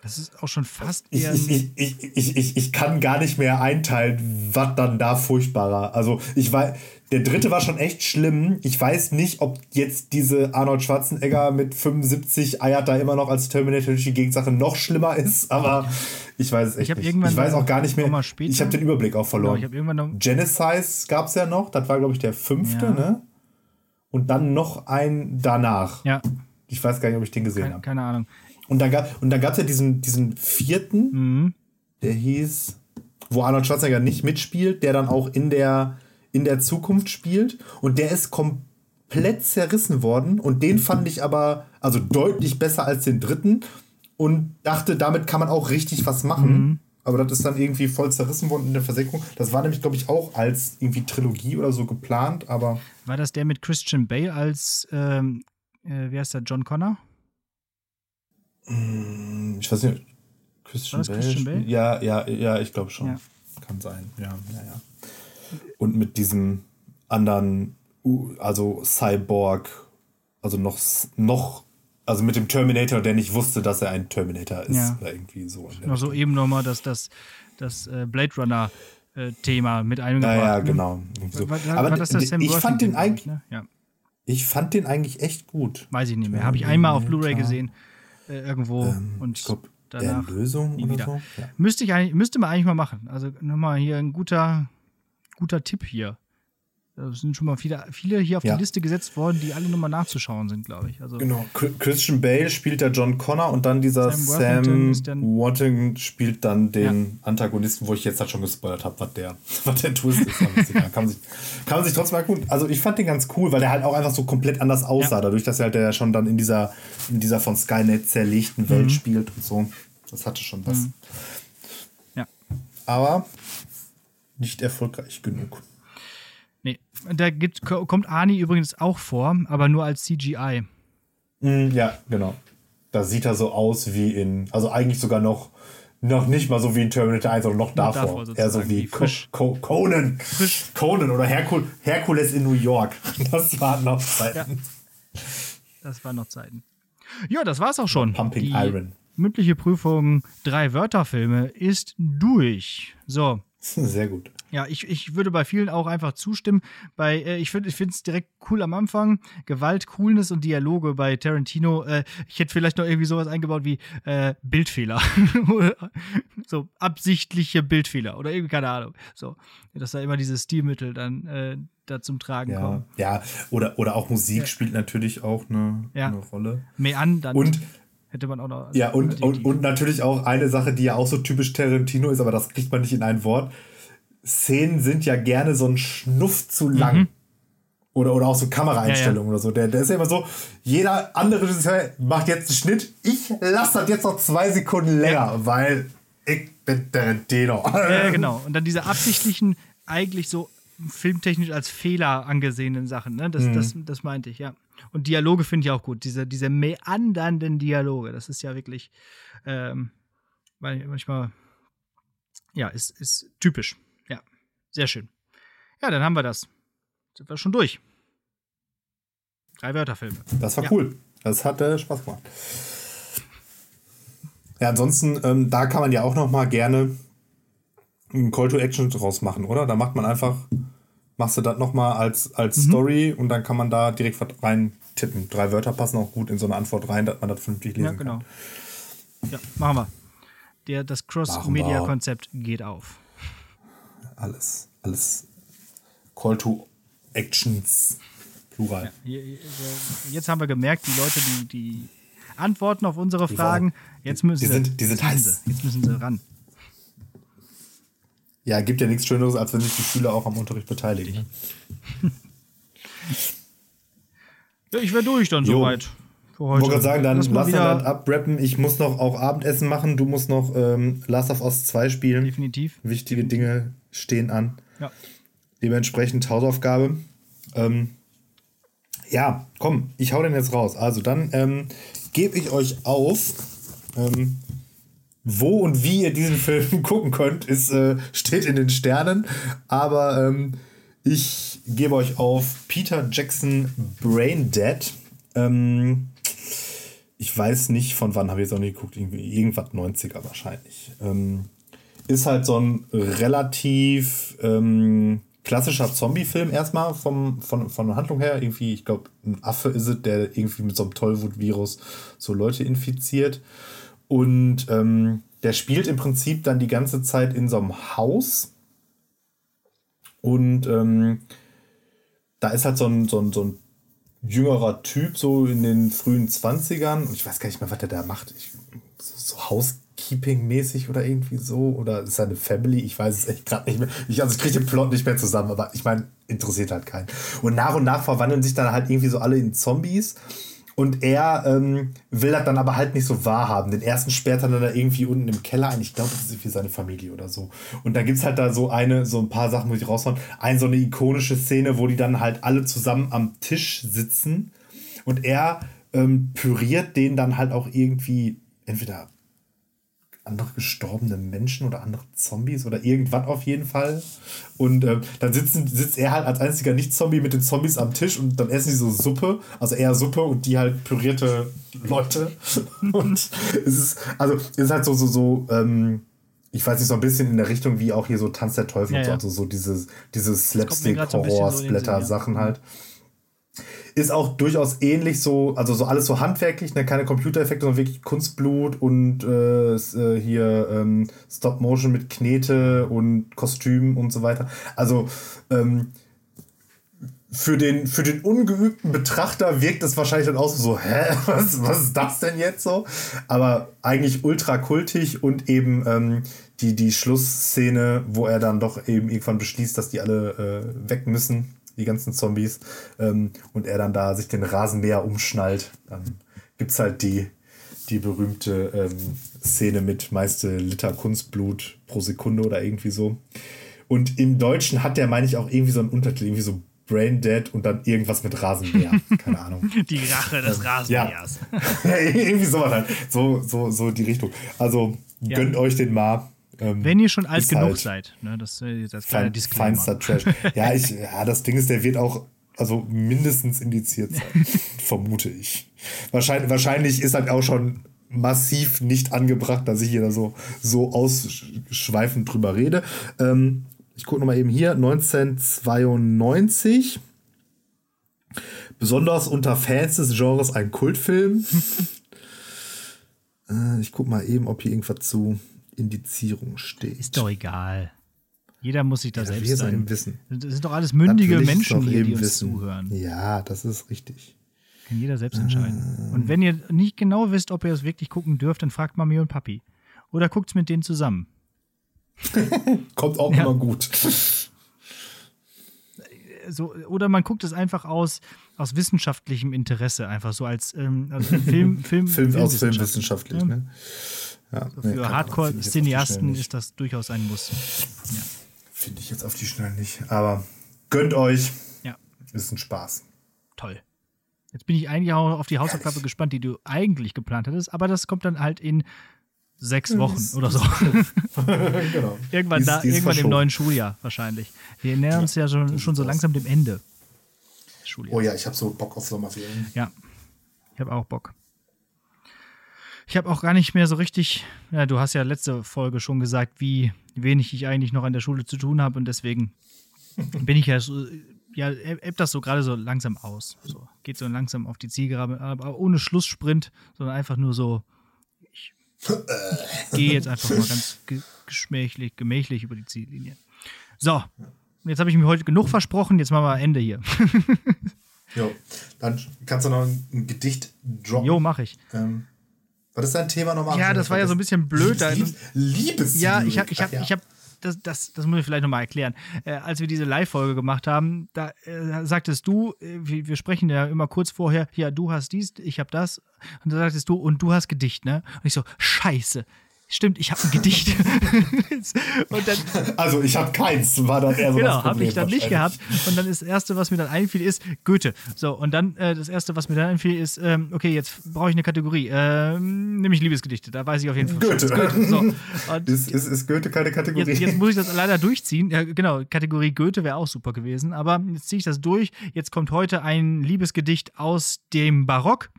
[SPEAKER 2] Das ist auch schon fast
[SPEAKER 1] Ich,
[SPEAKER 2] eher.
[SPEAKER 1] ich, ich, ich, ich, ich, ich kann gar nicht mehr einteilen, was dann da furchtbarer. Also ich weiß, der dritte war schon echt schlimm. Ich weiß nicht, ob jetzt diese Arnold Schwarzenegger mit 75 eiert da immer noch als Terminator durch die Gegend-Sache noch schlimmer ist, aber ich weiß es echt
[SPEAKER 2] Ich
[SPEAKER 1] nicht. Ich weiß auch gar nicht mehr.
[SPEAKER 2] später-
[SPEAKER 1] Ich habe den Überblick auch
[SPEAKER 2] genau,
[SPEAKER 1] verloren.
[SPEAKER 2] noch.
[SPEAKER 1] Genesis gab es ja noch, das war, glaube ich, der fünfte,
[SPEAKER 2] Ja.
[SPEAKER 1] ne? Und dann noch ein danach.
[SPEAKER 2] Ja,
[SPEAKER 1] Ich weiß gar nicht, ob ich den gesehen
[SPEAKER 2] keine,
[SPEAKER 1] habe.
[SPEAKER 2] keine Ahnung.
[SPEAKER 1] Und dann gab und dann gab's ja diesen, diesen vierten,
[SPEAKER 2] Mhm.
[SPEAKER 1] der hieß, wo Arnold Schwarzenegger nicht mitspielt, der dann auch in der, in der Zukunft spielt. Und der ist komplett zerrissen worden. Und den fand ich aber, also deutlich besser als den dritten. Und dachte, damit kann man auch richtig was machen.
[SPEAKER 2] Mhm.
[SPEAKER 1] Aber das ist dann irgendwie voll zerrissen worden in der Versenkung. Das war nämlich, glaube ich, auch als irgendwie Trilogie oder so geplant, aber
[SPEAKER 2] War das der mit Christian Bale als, ähm, äh, wie heißt der, John Connor?
[SPEAKER 1] Ich weiß nicht. Christian,
[SPEAKER 2] das Christian Bale?
[SPEAKER 1] Ja, ja, ja, ich glaube schon.
[SPEAKER 2] Ja.
[SPEAKER 1] Kann sein. Ja, ja, ja. Und mit diesem anderen, also Cyborg, also noch, noch Also mit dem Terminator, der nicht wusste, dass er ein Terminator ist.
[SPEAKER 2] Ja.
[SPEAKER 1] Oder irgendwie so.
[SPEAKER 2] Noch so eben nochmal das, das, das äh, Blade Runner äh, Thema mit eingebracht.
[SPEAKER 1] Ja, ja,
[SPEAKER 2] ne?
[SPEAKER 1] genau. So.
[SPEAKER 2] War, war,
[SPEAKER 1] Aber
[SPEAKER 2] war das das Sam
[SPEAKER 1] ich fand den eigentlich,
[SPEAKER 2] ne? Ja,
[SPEAKER 1] ich fand den eigentlich echt gut.
[SPEAKER 2] weiß ich nicht mehr. Habe ich einmal auf Blu-ray gesehen. Äh, irgendwo. und
[SPEAKER 1] Ähm, Ich glaube,
[SPEAKER 2] danach.
[SPEAKER 1] Erlösung
[SPEAKER 2] nie wieder.
[SPEAKER 1] so. Ja.
[SPEAKER 2] Müsste, ich müsste man eigentlich mal machen. Also nochmal hier ein guter, guter Tipp hier. Da sind schon mal viele, viele hier auf
[SPEAKER 1] Ja.
[SPEAKER 2] die Liste gesetzt worden, die alle nochmal nachzuschauen sind, glaube ich. Also
[SPEAKER 1] Genau. Chri- Christian Bale spielt der John Connor und dann dieser
[SPEAKER 2] Sam
[SPEAKER 1] Sam Worthington spielt dann den Antagonisten, wo ich jetzt halt schon gespoilert habe, was der, was der Twist ist. Kann, man sich, kann man sich trotzdem mal gut. Also ich fand den ganz cool, weil der halt auch einfach so komplett anders aussah,
[SPEAKER 2] Ja.
[SPEAKER 1] dadurch, dass er halt der schon dann in dieser, in dieser von Skynet zerlegten Welt
[SPEAKER 2] Mhm.
[SPEAKER 1] spielt und so. Das hatte schon was.
[SPEAKER 2] ja.
[SPEAKER 1] Aber nicht erfolgreich genug.
[SPEAKER 2] Da gibt, ko- kommt Ani übrigens auch vor, aber nur als CGI.
[SPEAKER 1] Mm, Ja, genau. Da sieht er so aus wie in, also eigentlich sogar noch, noch nicht mal so wie in Terminator 1, sondern noch davor.
[SPEAKER 2] davor
[SPEAKER 1] Eher so wie
[SPEAKER 2] wie frisch.
[SPEAKER 1] Co Conan. Conan oder Herkul Herkules in New York. Das waren noch Zeiten.
[SPEAKER 2] Das waren noch Zeiten. Ja, das war's auch schon.
[SPEAKER 1] Pumping
[SPEAKER 2] Die
[SPEAKER 1] Iron.
[SPEAKER 2] mündliche Prüfung drei Wörterfilme ist durch. So.
[SPEAKER 1] Sehr gut.
[SPEAKER 2] Ja, ich, ich würde bei vielen auch einfach zustimmen. Bei, äh, ich finde es direkt cool am Anfang. Gewalt, Coolness und Dialoge bei Tarantino. Äh, ich hätte vielleicht noch irgendwie sowas eingebaut wie äh, Bildfehler. So absichtliche Bildfehler oder irgendwie, keine Ahnung. So, dass da immer dieses Stilmittel dann äh, da zum Tragen
[SPEAKER 1] Ja,
[SPEAKER 2] kommen.
[SPEAKER 1] ja. Oder, oder auch Musik spielt natürlich auch eine,
[SPEAKER 2] Ja.
[SPEAKER 1] eine Rolle.
[SPEAKER 2] Mehr an, dann
[SPEAKER 1] Und
[SPEAKER 2] hätte man auch noch.
[SPEAKER 1] Ja, und,
[SPEAKER 2] die-
[SPEAKER 1] und, und natürlich auch eine Sache, die ja auch so typisch Tarantino ist, aber das kriegt man nicht in ein Wort. Szenen sind ja gerne so ein Schnuff zu lang. Oder, oder auch so Kameraeinstellungen oder so. Der, der ist ja immer so, jeder andere Regisseur macht jetzt einen Schnitt. Ich lasse das jetzt noch zwei Sekunden länger, weil ich bin Tarantino.
[SPEAKER 2] Ja, genau. Und dann diese absichtlichen, eigentlich so filmtechnisch als Fehler angesehenen Sachen. Ne? Das, das, das meinte ich, ja. Und Dialoge finde ich auch gut. Diese, diese meandernden Dialoge, das ist ja wirklich ähm, weil manchmal, ja, ist, ist typisch. Sehr schön. Ja, dann haben wir das. Sind wir schon durch. Drei Wörterfilme.
[SPEAKER 1] Das war
[SPEAKER 2] Ja.
[SPEAKER 1] cool. Das hat äh, Spaß gemacht. Ja, ansonsten, ähm, da kann man ja auch noch mal gerne einen Call to Action draus machen, oder? Da macht man einfach, machst du das noch mal als, als
[SPEAKER 2] Mhm.
[SPEAKER 1] Story und dann kann man da direkt was rein tippen. Drei Wörter passen auch gut in so eine Antwort rein, dass man das vernünftig lesen
[SPEAKER 2] Ja, genau. Ja, machen wir. Der, das. Cross-Media-Konzept geht auf.
[SPEAKER 1] Alles, alles Call to Actions, Plural.
[SPEAKER 2] Hier- Jetzt haben wir gemerkt, die Leute, die, die antworten auf unsere Fragen, jetzt müssen
[SPEAKER 1] die
[SPEAKER 2] sie,
[SPEAKER 1] sind- die sind heiß.
[SPEAKER 2] sie, jetzt müssen sie ran.
[SPEAKER 1] Ja, gibt ja nichts Schöneres, als wenn sich die Schüler auch am Unterricht beteiligen.
[SPEAKER 2] Ja, ich wäre durch dann
[SPEAKER 1] Jo.
[SPEAKER 2] soweit
[SPEAKER 1] Ich wollte gerade sagen, dann
[SPEAKER 2] Lass
[SPEAKER 1] lass,
[SPEAKER 2] wieder
[SPEAKER 1] abrappen. Ich muss noch auch Abendessen machen. Du musst noch ähm, Last of Us 2 spielen.
[SPEAKER 2] definitiv.
[SPEAKER 1] Wichtige Dinge stehen an.
[SPEAKER 2] Ja.
[SPEAKER 1] Dementsprechend Hausaufgabe. Ähm, ja, komm, ich hau den jetzt raus. Also dann ähm, gebe ich euch auf. Ähm, wo und wie ihr diesen Film gucken könnt, ist, äh, steht in den Sternen. Aber ähm, ich gebe euch auf Peter Jackson Brain Dead. Ähm, ich weiß nicht, von wann habe ich jetzt noch nicht geguckt. Irgendwas 90er wahrscheinlich. Ähm, ist halt so ein relativ ähm, klassischer Zombie-Film erstmal vom, von, von der Handlung her. Irgendwie, ich glaube, ein Affe ist es, der irgendwie mit so einem Tollwut-Virus so Leute infiziert. Und ähm, der spielt im Prinzip dann die ganze Zeit in so einem Haus. Und ähm, da ist halt so ein, so ein, so ein jüngerer Typ, so in den frühen 20ern. Und ich weiß gar nicht mehr, was der da macht. Ich, so, so Housekeeping-mäßig oder irgendwie so. Oder ist er eine Family? Ich weiß es echt gerade nicht mehr. Ich, also ich kriege den Plot nicht mehr zusammen, aber ich meine, interessiert halt keinen. Und nach und nach verwandeln sich dann halt irgendwie so alle in Zombies. Und er ähm, will das dann aber halt nicht so wahrhaben. Den ersten sperrt er dann da irgendwie unten im Keller ein. Ich glaube, das ist irgendwie seine Familie oder so. Und dann gibt es halt da so eine, so ein paar Sachen, wo ich raushauen. Eine so eine ikonische Szene, wo die dann halt alle zusammen am Tisch sitzen. Und er ähm, püriert den dann halt auch irgendwie entweder andere gestorbene Menschen oder andere Zombies oder irgendwas auf jeden Fall. Und äh, dann sitzen, sitzt er halt als einziger Nicht-Zombie mit den Zombies am Tisch und dann essen die so Suppe, also eher Suppe und die halt pürierte Leute. und es ist, also es ist halt so, so, so, ähm, ich weiß nicht, so ein bisschen in der Richtung wie auch hier so Tanz der Teufel ja, und so, also so diese, diese Slapstick-Horror-Splatter-Sachen so halt. Ist auch durchaus ähnlich so, also so alles so handwerklich, ne? keine Computereffekte, sondern wirklich Kunstblut und äh, äh, hier ähm, Stop-Motion mit Knete und Kostüm und so weiter. Also ähm, für den, für den ungeübten Betrachter wirkt es wahrscheinlich dann auch so, hä, was, was ist das denn jetzt so? Aber eigentlich ultra kultig und eben ähm, die, die Schlussszene, wo er dann doch eben irgendwann beschließt, dass die alle äh, weg müssen die ganzen Zombies, ähm, und er dann da sich den Rasenmäher umschnallt, dann gibt es halt die, die berühmte ähm, Szene mit meiste Liter Kunstblut pro Sekunde oder irgendwie so. Und im Deutschen hat der, meine ich, auch irgendwie so einen Untertitel, irgendwie so Brain Dead und dann irgendwas mit Rasenmäher. Keine Ahnung.
[SPEAKER 2] Die Rache des Rasenmähers.
[SPEAKER 1] Ja. irgendwie sowas halt. So, so, so die Richtung. Also ja. gönnt euch den mal.
[SPEAKER 2] Ähm, Wenn ihr schon alt genug halt seid, ne, das, äh, das
[SPEAKER 1] fein, Feinster Trash. Ja, ich, ja, das Ding ist, der wird auch also mindestens indiziert sein, vermute ich. Wahrscheinlich, wahrscheinlich ist halt auch schon massiv nicht angebracht, dass ich hier da so, so ausschweifend drüber rede. Ähm, ich gucke nochmal eben hier, 1992. Besonders unter Fans des Genres ein Kultfilm. äh, ich gucke mal eben, ob hier irgendwas zu Indizierung steht.
[SPEAKER 2] Ist doch egal. Jeder muss sich da ja, selbst
[SPEAKER 1] sein. Wissen.
[SPEAKER 2] Das sind doch alles mündige Menschen hier, die uns wissen. zuhören.
[SPEAKER 1] Ja, das ist richtig.
[SPEAKER 2] Kann jeder selbst entscheiden. Ah. Und wenn ihr nicht genau wisst, ob ihr es wirklich gucken dürft, dann fragt Mami und Papi. Oder guckt es mit denen zusammen.
[SPEAKER 1] Kommt auch ja. immer gut.
[SPEAKER 2] So, oder man guckt es einfach aus, aus wissenschaftlichem Interesse, einfach so als ähm, also Film, Film,
[SPEAKER 1] Film aus filmwissenschaftlich. Ne?
[SPEAKER 2] Ja, so für nee, Hardcore-Cineasten ist das durchaus ein Muss. Ja.
[SPEAKER 1] Finde ich jetzt auf die Schnelle nicht. Aber gönnt euch.
[SPEAKER 2] Ja.
[SPEAKER 1] Ist ein Spaß.
[SPEAKER 2] Toll. Jetzt bin ich eigentlich auch auf die Hausaufgabe gespannt, die du eigentlich geplant hattest, aber das kommt dann halt in sechs Wochen oder so. genau. irgendwann da, irgendwann im neuen Schuljahr wahrscheinlich. Wir nähern uns ja, ja schon, schon so langsam dem Ende.
[SPEAKER 1] Oh ja, ich habe so Bock auf Sommerferien.
[SPEAKER 2] Ja, ich habe auch Bock. Ich habe auch gar nicht mehr so richtig, ja, du hast ja letzte Folge schon gesagt, wie wenig ich eigentlich noch an der Schule zu tun habe und deswegen bin ich ja so, ja, ebbt das so gerade so langsam aus. So, geht so langsam auf die Zielgeraden, aber ohne Schlusssprint, sondern einfach nur so, ich, ich gehe jetzt einfach mal ganz geschmächlich, gemächlich über die Ziellinie. So, jetzt habe ich mir heute genug versprochen, jetzt machen wir Ende hier.
[SPEAKER 1] jo, dann kannst du noch ein Gedicht droppen.
[SPEAKER 2] Jo, mache ich.
[SPEAKER 1] Ähm, was ist dein Thema nochmal?
[SPEAKER 2] Ja, das war ja so ein bisschen blöd.
[SPEAKER 1] Lieb, Liebes
[SPEAKER 2] Ja, ich habe, ich habe, ich habe, das, das, das muss ich vielleicht nochmal erklären. Äh, als wir diese Live-Folge gemacht haben, da äh, sagtest du, äh, wir, wir, sprechen ja immer kurz vorher, ja, du hast dies, ich habe das. Und da sagtest du, und du hast Gedicht, ne? Und ich so, scheiße stimmt, ich habe ein Gedicht.
[SPEAKER 1] dann, also ich habe keins, war dann eher so
[SPEAKER 2] Genau, habe ich dann nicht gehabt. Und dann ist das Erste, was mir dann einfiel, ist Goethe. So, und dann äh, das Erste, was mir dann einfiel, ist, ähm, okay, jetzt brauche ich eine Kategorie. Ähm, nämlich Liebesgedichte, da weiß ich auf jeden Fall.
[SPEAKER 1] Goethe. Goethe. So. ist, ist, ist, Goethe keine Kategorie?
[SPEAKER 2] Jetzt, jetzt, muss ich das leider durchziehen. Ja, genau, Kategorie Goethe wäre auch super gewesen. Aber jetzt ziehe ich das durch. Jetzt kommt heute ein Liebesgedicht aus dem Barock.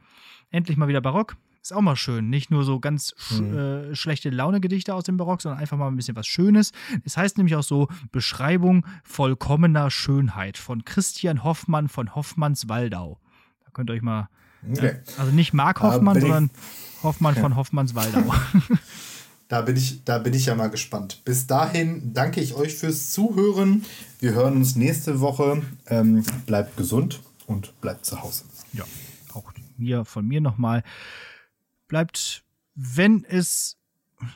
[SPEAKER 2] Endlich mal wieder Barock. Ist auch mal schön. Nicht nur so ganz sch mhm. äh, schlechte Laune-Gedichte aus dem Barock, sondern einfach mal ein bisschen was Schönes. Es heißt nämlich auch so Beschreibung vollkommener Schönheit von Christian Hoffmann von Hoffmanns-Waldau. Da könnt ihr euch mal. Okay. Äh, also nicht Mark Hoffmann, sondern Hoffmann von Hoffmanns-Waldau.
[SPEAKER 1] Da bin, ich, da bin ich ja mal gespannt. Bis dahin danke ich euch fürs Zuhören. Wir hören uns nächste Woche. Ähm, bleibt gesund und bleibt zu Hause.
[SPEAKER 2] Ja, auch hier von mir nochmal bleibt, wenn es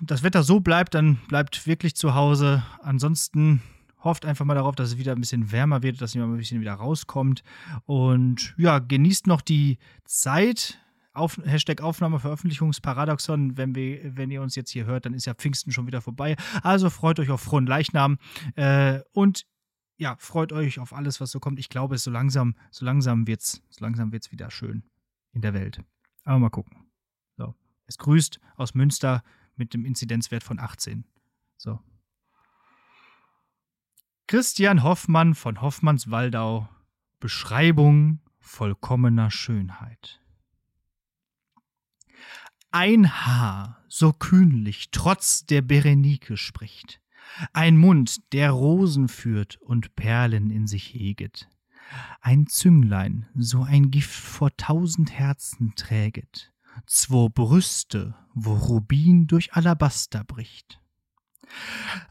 [SPEAKER 2] das Wetter so bleibt, dann bleibt wirklich zu Hause. Ansonsten hofft einfach mal darauf, dass es wieder ein bisschen wärmer wird, dass ihr mal ein bisschen wieder rauskommt. Und ja, genießt noch die Zeit. Auf, Hashtag Aufnahme Veröffentlichungsparadoxon. Wenn, wir, wenn ihr uns jetzt hier hört, dann ist ja Pfingsten schon wieder vorbei. Also freut euch auf frohen Leichnam. Äh, und ja, freut euch auf alles, was so kommt. Ich glaube, es so langsam, so langsam wird's, so wieder schön in der Welt. Aber mal gucken. Es grüßt aus Münster mit dem Inzidenzwert von 18. So. Christian Hoffmann von Hoffmanns-Waldau. Beschreibung vollkommener Schönheit. Ein Haar, so kühnlich trotz der Berenike spricht, ein Mund, der Rosen führt und Perlen in sich heget, ein Zünglein, so ein Gift vor tausend Herzen träget, zwo Brüste, wo Rubin durch Alabaster bricht.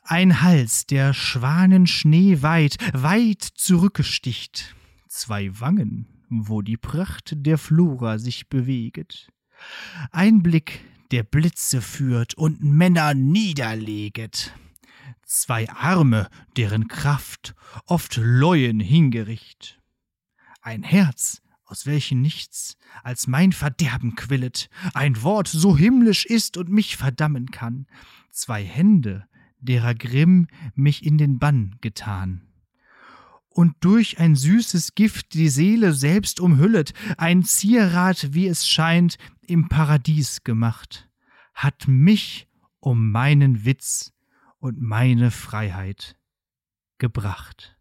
[SPEAKER 2] Ein Hals, der Schwanen Schnee weit, weit zurückgesticht, zwei Wangen, wo die Pracht der Flora sich beweget, ein Blick, der Blitze führt und Männer niederleget, zwei Arme, deren Kraft oft Leuen hingericht, ein Herz, aus welchem nichts als mein Verderben quillet, ein Wort so himmlisch ist und mich verdammen kann, zwei Hände, derer Grimm mich in den Bann getan. Und durch ein süßes Gift die Seele selbst umhüllet, ein Zierat, wie es scheint, im Paradies gemacht, hat mich um meinen Witz und meine Freiheit gebracht.